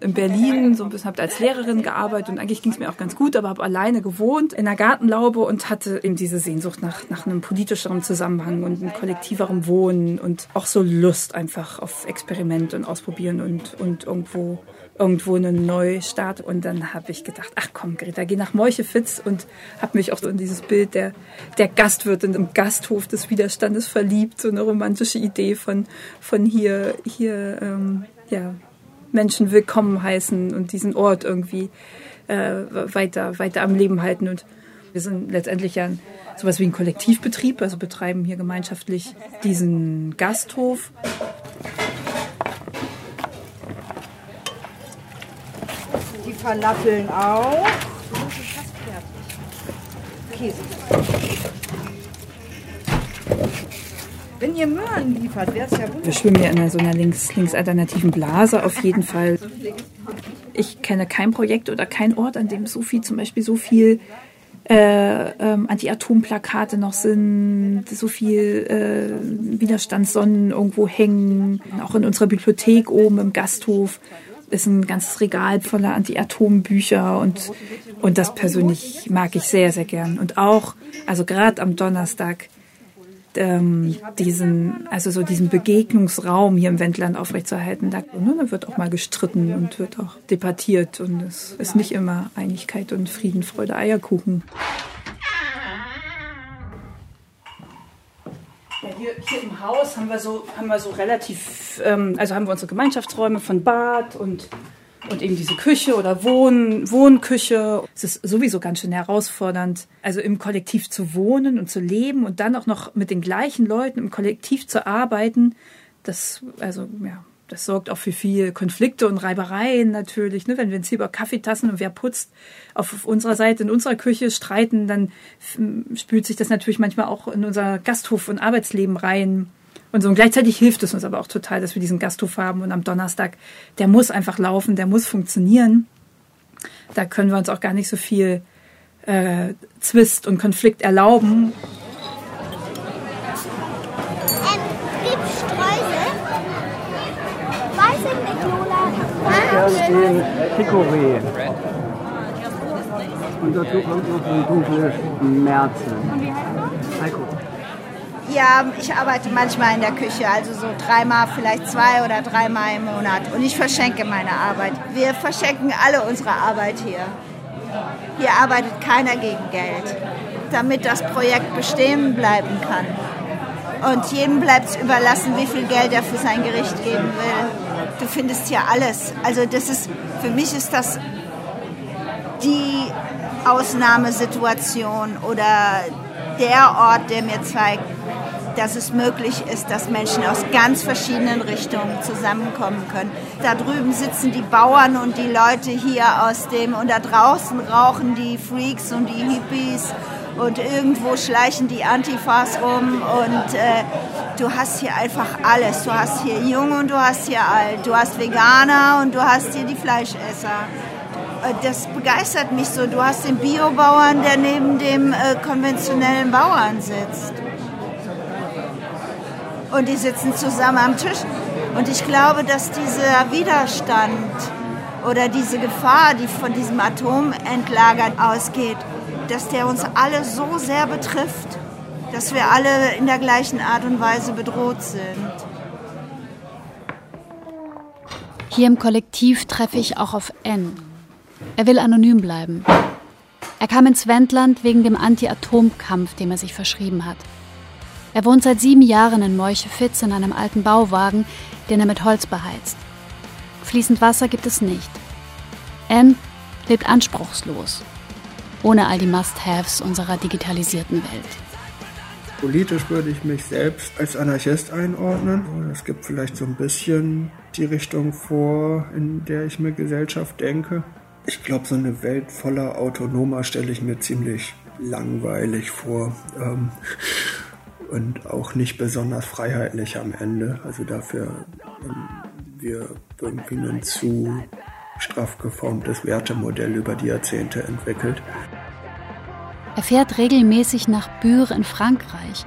In Berlin, so ein bisschen, habe als Lehrerin gearbeitet und eigentlich ging es mir auch ganz gut, aber habe alleine gewohnt in einer Gartenlaube und hatte eben diese Sehnsucht nach, nach einem politischeren Zusammenhang und einem kollektiverem Wohnen und auch so Lust einfach auf Experiment und Ausprobieren und, und irgendwo irgendwo einen Neustart. Und dann habe ich gedacht, ach komm, Greta, geh nach Meuchefitz und habe mich auch so in dieses Bild der, der Gastwirtin im Gasthof des Widerstandes verliebt. So eine romantische Idee von, von hier, hier ähm, ja, Menschen willkommen heißen und diesen Ort irgendwie äh, weiter, weiter am Leben halten. Und wir sind letztendlich ja sowas wie ein Kollektivbetrieb, also betreiben hier gemeinschaftlich diesen Gasthof Falafeln auch. Käse. Wenn ihr Möhren liefert, wäre es ja wunderbar. Wir schwimmen ja in so einer links, links Blase auf jeden Fall. Ich kenne kein Projekt oder kein Ort, an dem so viel, zum Beispiel so viel äh, ähm, Anti-Atom-Plakate noch sind, so viel äh, Widerstandssonnen irgendwo hängen, auch in unserer Bibliothek oben im Gasthof ist ein ganzes Regal voller Anti-Atom-Bücher und, und das persönlich mag ich sehr, sehr gern. Und auch, also gerade am Donnerstag, ähm, diesen, also so diesen Begegnungsraum hier im Wendland aufrechtzuerhalten. Da, ne, wird auch mal gestritten und wird auch debattiert und es ist nicht immer Einigkeit und Frieden, Freude, Eierkuchen. hier, hier im Haus haben wir so, haben wir so relativ, ähm, also haben wir unsere Gemeinschaftsräume von Bad und, und eben diese Küche oder Wohn, Wohnküche. Es ist sowieso ganz schön herausfordernd, also im Kollektiv zu wohnen und zu leben und dann auch noch mit den gleichen Leuten im Kollektiv zu arbeiten. Das, also, ja, das sorgt auch für viel Konflikte und Reibereien natürlich. Ne? Wenn wir uns hier über Kaffeetassen und wer putzt auf unserer Seite in unserer Küche streiten, dann spült sich das natürlich manchmal auch in unser Gasthof- und Arbeitsleben rein. Und so und gleichzeitig hilft es uns aber auch total, dass wir diesen Gasthof haben und am Donnerstag, der muss einfach laufen, der muss funktionieren. Da können wir uns auch gar nicht so viel äh, Zwist und Konflikt erlauben. den Chicorée. Und dazu kommt noch ein dunkles Märzen. Ja, ich arbeite manchmal in der Küche, also so dreimal, vielleicht zwei oder dreimal im Monat. Und ich verschenke meine Arbeit. Wir verschenken alle unsere Arbeit hier. Hier arbeitet keiner gegen Geld, damit das Projekt bestehen bleiben kann. Und jedem bleibt es überlassen, wie viel Geld er für sein Gericht geben will. Du findest hier alles. Also das ist, für mich ist das die Ausnahmesituation oder der Ort, der mir zeigt, dass es möglich ist, dass Menschen aus ganz verschiedenen Richtungen zusammenkommen können. Da drüben sitzen die Bauern und die Leute hier aus dem und da draußen rauchen die Freaks und die Hippies und irgendwo schleichen die Antifas rum und äh, du hast hier einfach alles. Du hast hier Jung und du hast hier Alt. Du hast Veganer und du hast hier die Fleischesser. Äh, das begeistert mich so. Du hast den Biobauern, der neben dem äh, konventionellen Bauern sitzt. Und die sitzen zusammen am Tisch. Und ich glaube, dass dieser Widerstand oder diese Gefahr, die von diesem Atomendlager ausgeht, dass der uns alle so sehr betrifft, dass wir alle in der gleichen Art und Weise bedroht sind. Hier im Kollektiv treffe ich auch auf N. Er will anonym bleiben. Er kam ins Wendland wegen dem Anti-Atom-Kampf, dem er sich verschrieben hat. Er wohnt seit sieben Jahren in Meuche-Fitz in einem alten Bauwagen, den er mit Holz beheizt. Fließend Wasser gibt es nicht. N lebt anspruchslos ohne all die Must-Haves unserer digitalisierten Welt. Politisch würde ich mich selbst als Anarchist einordnen. Es gibt vielleicht so ein bisschen die Richtung vor, in der ich mir Gesellschaft denke. Ich glaube, so eine Welt voller Autonomer stelle ich mir ziemlich langweilig vor. Ähm, und auch nicht besonders freiheitlich am Ende. Also dafür haben wir irgendwie ein zu straff geformtes Wertemodell über die Jahrzehnte entwickelt. Er fährt regelmäßig nach Bure in Frankreich,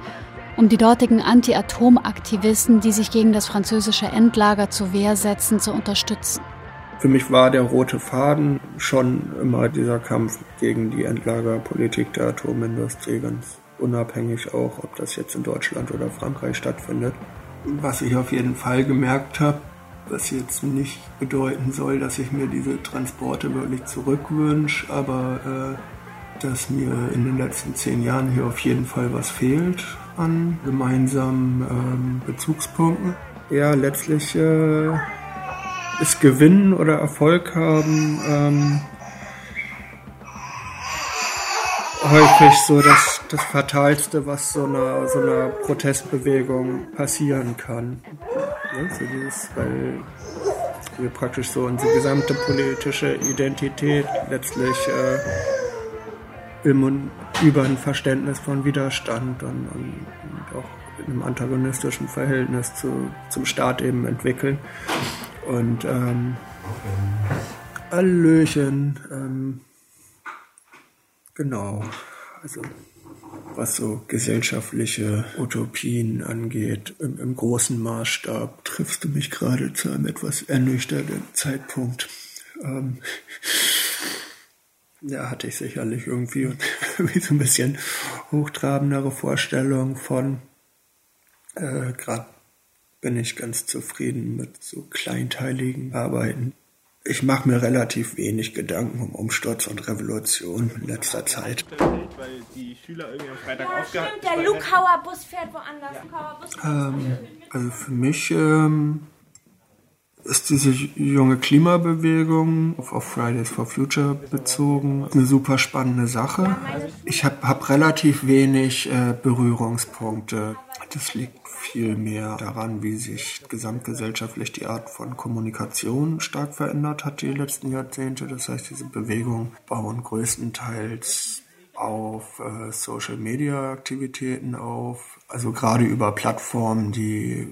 um die dortigen Anti-Atom-Aktivisten, die sich gegen das französische Endlager zur Wehr setzen, zu unterstützen. Für mich war der rote Faden schon immer dieser Kampf gegen die Endlagerpolitik der Atomindustrie, ganz unabhängig auch, ob das jetzt in Deutschland oder Frankreich stattfindet. Was ich auf jeden Fall gemerkt habe, was jetzt nicht bedeuten soll, dass ich mir diese Transporte wirklich zurückwünsche, aber äh, dass mir in den letzten zehn Jahren hier auf jeden Fall was fehlt an gemeinsamen ähm, Bezugspunkten. Ja, letztlich äh, ist Gewinnen oder Erfolg haben ähm, häufig so das, das Fatalste, was so einer, so einer Protestbewegung passieren kann. Ja, so dieses, weil wir praktisch so unsere gesamte politische Identität letztlich äh, im über ein Verständnis von Widerstand und, und, und, auch in einem antagonistischen Verhältnis zu, zum Staat eben entwickeln. Und ähm, Hallöchen, ähm, genau, also was so gesellschaftliche Utopien angeht, im, im großen Maßstab triffst du mich gerade zu einem etwas ernüchternden Zeitpunkt. Ähm, ja, hatte ich sicherlich irgendwie, so ein bisschen hochtrabendere Vorstellung von. Äh, Gerade bin ich ganz zufrieden mit so kleinteiligen Arbeiten. Ich mache mir relativ wenig Gedanken um Umsturz und Revolution in letzter Zeit. weil die Schüler irgendwie am Freitag Ja, stimmt, der Lukauer Bus fährt woanders. Ähm, also für mich ähm, ist diese junge Klimabewegung auf, auf Fridays for Future bezogen eine super spannende Sache. Ich habe hab relativ wenig äh, Berührungspunkte. Das liegt viel mehr daran, wie sich gesamtgesellschaftlich die Art von Kommunikation stark verändert hat die letzten Jahrzehnte. Das heißt, diese Bewegungen bauen größtenteils auf äh, Social-Media-Aktivitäten auf, also gerade über Plattformen, die,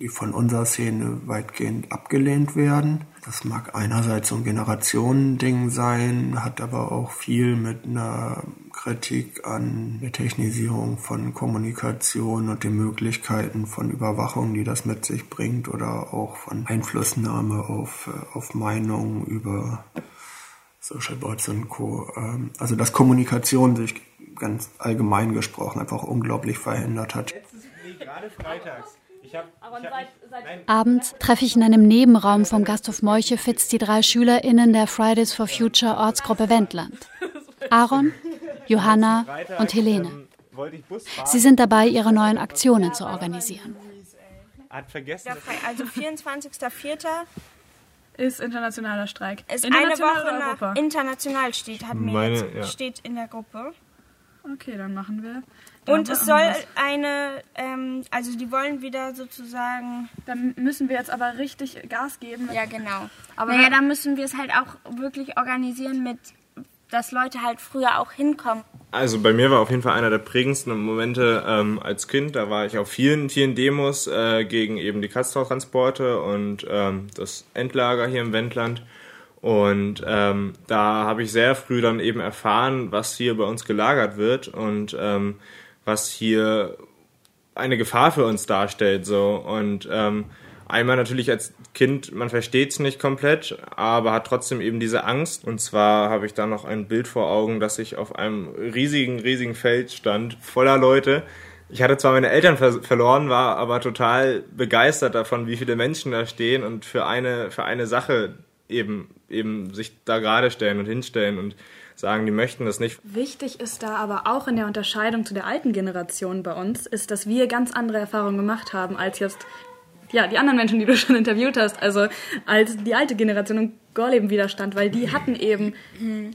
die von unserer Szene weitgehend abgelehnt werden. Das mag einerseits so ein Generationending sein, hat aber auch viel mit einer Kritik an der Technisierung von Kommunikation und den Möglichkeiten von Überwachung, die das mit sich bringt, oder auch von Einflussnahme auf, äh, auf Meinungen über Social Bots und Co. Ähm, Also dass Kommunikation sich ganz allgemein gesprochen einfach unglaublich verändert hat. Nee, gerade freitags. Ich hab, ich hab Abends treffe ich in einem Nebenraum vom Gasthof Meuchefitz die drei SchülerInnen der Fridays for Future Ortsgruppe Wendland. Aaron, Johanna und Helene. fahren. Sie sind dabei, ihre neuen Aktionen zu organisieren. Also 24.04. Ist internationaler Streik. ist International eine Woche nach Europa? international steht, hat mir Meine, jetzt, ja. steht in der Gruppe. Okay, dann machen wir. Und es soll wir das. eine, ähm, also die wollen wieder sozusagen. Dann müssen wir jetzt aber richtig Gas geben. Ja, genau. Aber- naja, dann müssen wir es halt auch wirklich organisieren mit, dass Leute halt früher auch hinkommen. Also bei mir war auf jeden Fall einer der prägendsten Momente ähm, als Kind. Da war ich auf vielen, vielen Demos äh, gegen eben die Kastortransporte und ähm, das Endlager hier im Wendland. Und ähm, da habe ich sehr früh dann eben erfahren, was hier bei uns gelagert wird und ähm, was hier eine Gefahr für uns darstellt. So. Und ähm, einmal natürlich als Kind, man versteht es nicht komplett, aber hat trotzdem eben diese Angst. Und zwar habe ich da noch ein Bild vor Augen, dass ich auf einem riesigen, riesigen Feld stand, voller Leute. Ich hatte zwar meine Eltern ver verloren, war aber total begeistert davon, wie viele Menschen da stehen und für eine, für eine Sache eben, eben sich da gerade stellen und hinstellen und sagen, die möchten das nicht. Wichtig ist da aber auch in der Unterscheidung zu der alten Generation bei uns, ist, dass wir ganz andere Erfahrungen gemacht haben als jetzt ja, die anderen Menschen, die du schon interviewt hast, also als die alte Generation und Gorleben-Widerstand, weil die hatten eben,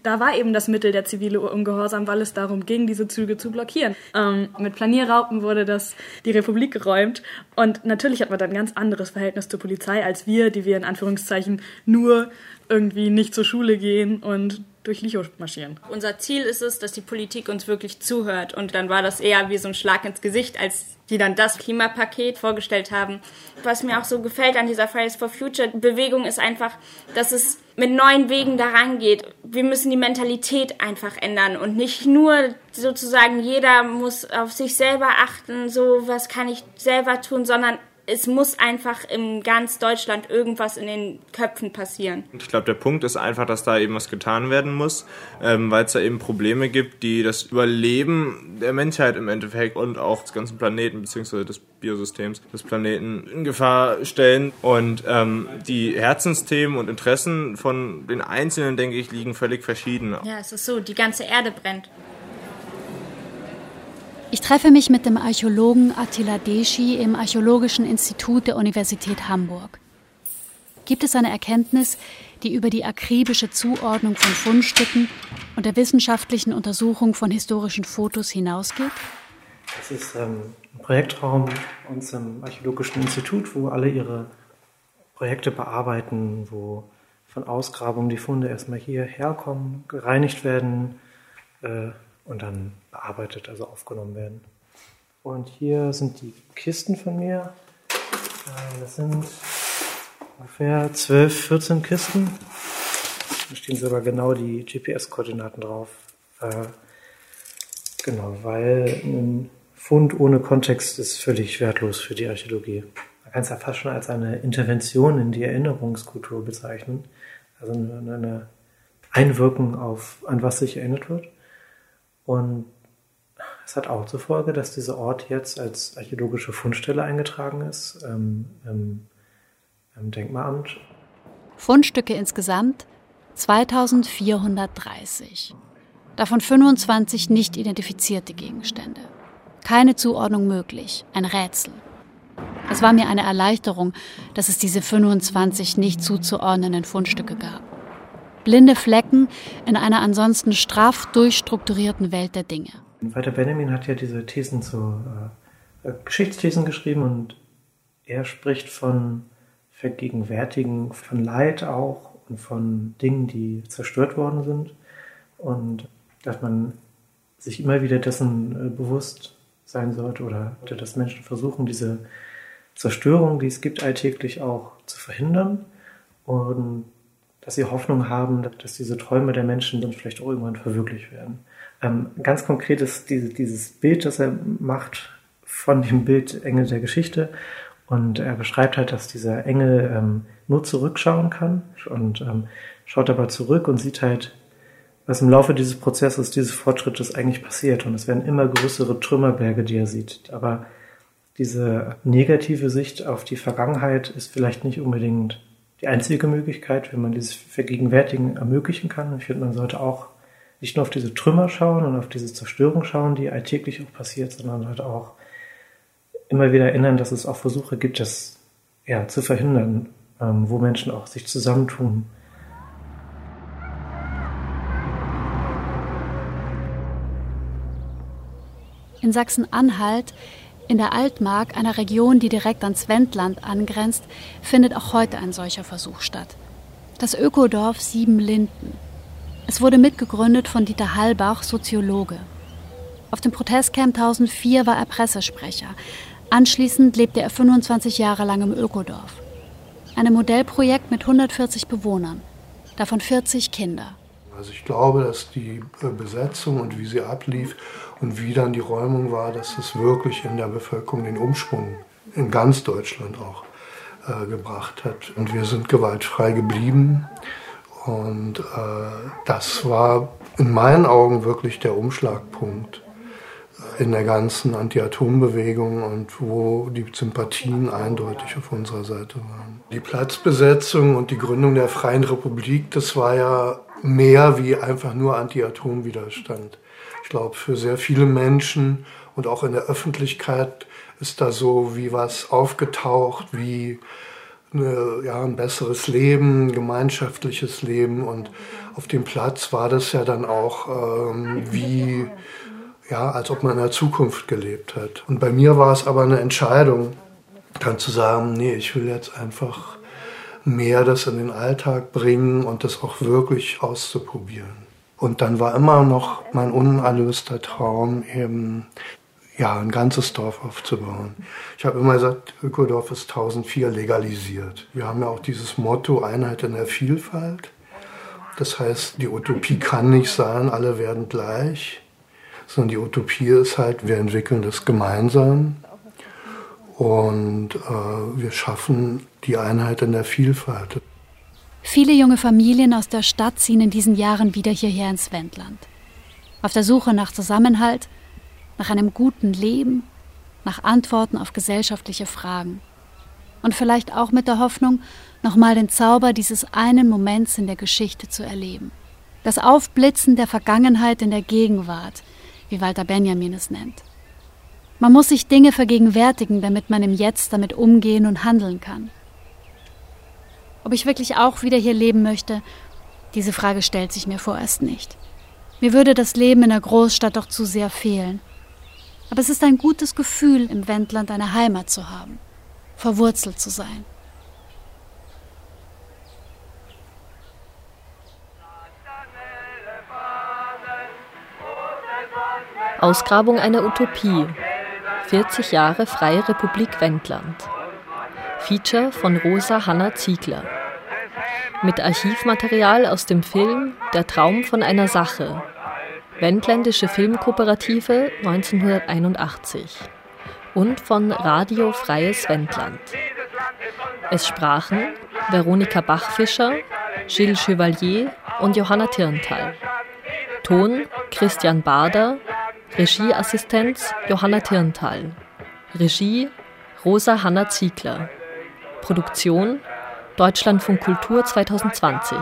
da war eben das Mittel der zivile Ungehorsam, weil es darum ging, diese Züge zu blockieren. Ähm, mit Planierraupen wurde das die Republik geräumt und natürlich hat man dann ein ganz anderes Verhältnis zur Polizei als wir, die wir in Anführungszeichen nur irgendwie nicht zur Schule gehen und durch Licho marschieren. Unser Ziel ist es, dass die Politik uns wirklich zuhört. Und dann war das eher wie so ein Schlag ins Gesicht, als die dann das Klimapaket vorgestellt haben. Was mir auch so gefällt an dieser Fridays for Future Bewegung ist einfach, dass es mit neuen Wegen daran geht. Wir müssen die Mentalität einfach ändern und nicht nur sozusagen jeder muss auf sich selber achten, so was kann ich selber tun, sondern es muss einfach in ganz Deutschland irgendwas in den Köpfen passieren. Ich glaube, der Punkt ist einfach, dass da eben was getan werden muss, ähm, weil es da eben Probleme gibt, die das Überleben der Menschheit im Endeffekt und auch des ganzen Planeten bzw. des Biosystems des Planeten in Gefahr stellen. Und ähm, die Herzensthemen und Interessen von den Einzelnen, denke ich, liegen völlig verschieden. Ja, es ist so, die ganze Erde brennt. Ich treffe mich mit dem Archäologen Attila Deschi im Archäologischen Institut der Universität Hamburg. Gibt es eine Erkenntnis, die über die akribische Zuordnung von Fundstücken und der wissenschaftlichen Untersuchung von historischen Fotos hinausgeht? Das ist ähm, ein Projektraum bei uns im Archäologischen Institut, wo alle ihre Projekte bearbeiten, wo von Ausgrabungen die Funde erstmal hierher kommen, gereinigt werden äh, und dann bearbeitet, also aufgenommen werden. Und hier sind die Kisten von mir. Äh, das sind ungefähr 12, 14 Kisten. Da stehen sogar genau die GPS-Koordinaten drauf. Äh, genau, weil ein Fund ohne Kontext ist völlig wertlos für die Archäologie. Man kann es ja fast schon als eine Intervention in die Erinnerungskultur bezeichnen. Also eine, Einwirken auf, an was sich erinnert wird. Und es hat auch zur Folge, dass dieser Ort jetzt als archäologische Fundstelle eingetragen ist ähm, im, im Denkmalamt. Fundstücke insgesamt 2430. davon 25 nicht identifizierte Gegenstände. Keine Zuordnung möglich, ein Rätsel. Es war mir eine Erleichterung, dass es diese 25 nicht zuzuordnenden Fundstücke gab. Blinde Flecken in einer ansonsten straff durchstrukturierten Welt der Dinge. Walter Benjamin hat ja diese Thesen zu äh, Geschichtsthesen geschrieben und er spricht von Vergegenwärtigen, von Leid auch und von Dingen, die zerstört worden sind und dass man sich immer wieder dessen äh, bewusst sein sollte oder dass Menschen versuchen, diese Zerstörung, die es gibt alltäglich auch zu verhindern und dass sie Hoffnung haben, dass diese Träume der Menschen dann vielleicht auch irgendwann verwirklicht werden. Ähm, ganz konkret ist diese, dieses Bild, das er macht von dem Bild Engel der Geschichte und er beschreibt halt, dass dieser Engel ähm, nur zurückschauen kann und ähm, schaut aber zurück und sieht halt, was im Laufe dieses Prozesses, dieses Fortschrittes eigentlich passiert. Und es werden immer größere Trümmerberge, die er sieht. Aber diese negative Sicht auf die Vergangenheit ist vielleicht nicht unbedingt die einzige Möglichkeit, wenn man dieses Vergegenwärtigen ermöglichen kann. Ich finde, man sollte auch nicht nur auf diese Trümmer schauen und auf diese Zerstörung schauen, die alltäglich auch passiert, sondern halt auch immer wieder erinnern, dass es auch Versuche gibt, das ja, zu verhindern, ähm, wo Menschen auch sich zusammentun. In Sachsen-Anhalt, in der Altmark, einer Region, die direkt ans Wendland angrenzt, findet auch heute ein solcher Versuch statt. Das Ökodorf Siebenlinden. Es wurde mitgegründet von Dieter Hallbach, Soziologe. Auf dem Protestcamp 1004 war er Pressesprecher. Anschließend lebte er 25 Jahre lang im Ökodorf. Ein Modellprojekt mit 140 Bewohnern, davon 40 Kinder. Also ich glaube, dass die Besetzung und wie sie ablief und wie dann die Räumung war, dass es wirklich in der Bevölkerung den Umschwung in ganz Deutschland auch äh, gebracht hat. Und wir sind gewaltfrei geblieben. Und äh, das war in meinen Augen wirklich der Umschlagpunkt in der ganzen Anti-Atom-Bewegung und wo die Sympathien eindeutig auf unserer Seite waren. Die Platzbesetzung und die Gründung der Freien Republik, das war ja mehr wie einfach nur Anti-Atom-Widerstand. Ich glaube, für sehr viele Menschen und auch in der Öffentlichkeit ist da so wie was aufgetaucht, wie eine, ja, ein besseres Leben, ein gemeinschaftliches Leben. Und auf dem Platz war das ja dann auch ähm, wie ja, als ob man in der Zukunft gelebt hat. Und bei mir war es aber eine Entscheidung, dann zu sagen, nee, ich will jetzt einfach mehr das in den Alltag bringen und das auch wirklich auszuprobieren. Und dann war immer noch mein unerlöster Traum, eben ja, ein ganzes Dorf aufzubauen. Ich habe immer gesagt, Ökodorf ist 1004 legalisiert. Wir haben ja auch dieses Motto Einheit in der Vielfalt. Das heißt, die Utopie kann nicht sein, alle werden gleich sondern die Utopie ist halt, wir entwickeln das gemeinsam und äh, wir schaffen die Einheit in der Vielfalt. Viele junge Familien aus der Stadt ziehen in diesen Jahren wieder hierher ins Wendland. Auf der Suche nach Zusammenhalt, nach einem guten Leben, nach Antworten auf gesellschaftliche Fragen. Und vielleicht auch mit der Hoffnung, nochmal den Zauber dieses einen Moments in der Geschichte zu erleben. Das Aufblitzen der Vergangenheit in der Gegenwart, wie Walter Benjamin es nennt. Man muss sich Dinge vergegenwärtigen, damit man im Jetzt damit umgehen und handeln kann. Ob ich wirklich auch wieder hier leben möchte, diese Frage stellt sich mir vorerst nicht. Mir würde das Leben in der Großstadt doch zu sehr fehlen. Aber es ist ein gutes Gefühl, im Wendland eine Heimat zu haben, verwurzelt zu sein. Ausgrabung einer Utopie. 40 Jahre Freie Republik Wendland. Feature von Rosa Hanna Ziegler. Mit Archivmaterial aus dem Film Der Traum von einer Sache. Wendländische Filmkooperative 1981. Und von Radio Freies Wendland. Es sprachen Veronika Bachfischer, Gilles Chevalier und Johanna Tirntal. Ton Christian Bader, Regieassistenz Johanna Tirntal. Regie Rosa Hanna Ziegler. Produktion Deutschlandfunk Kultur 2020.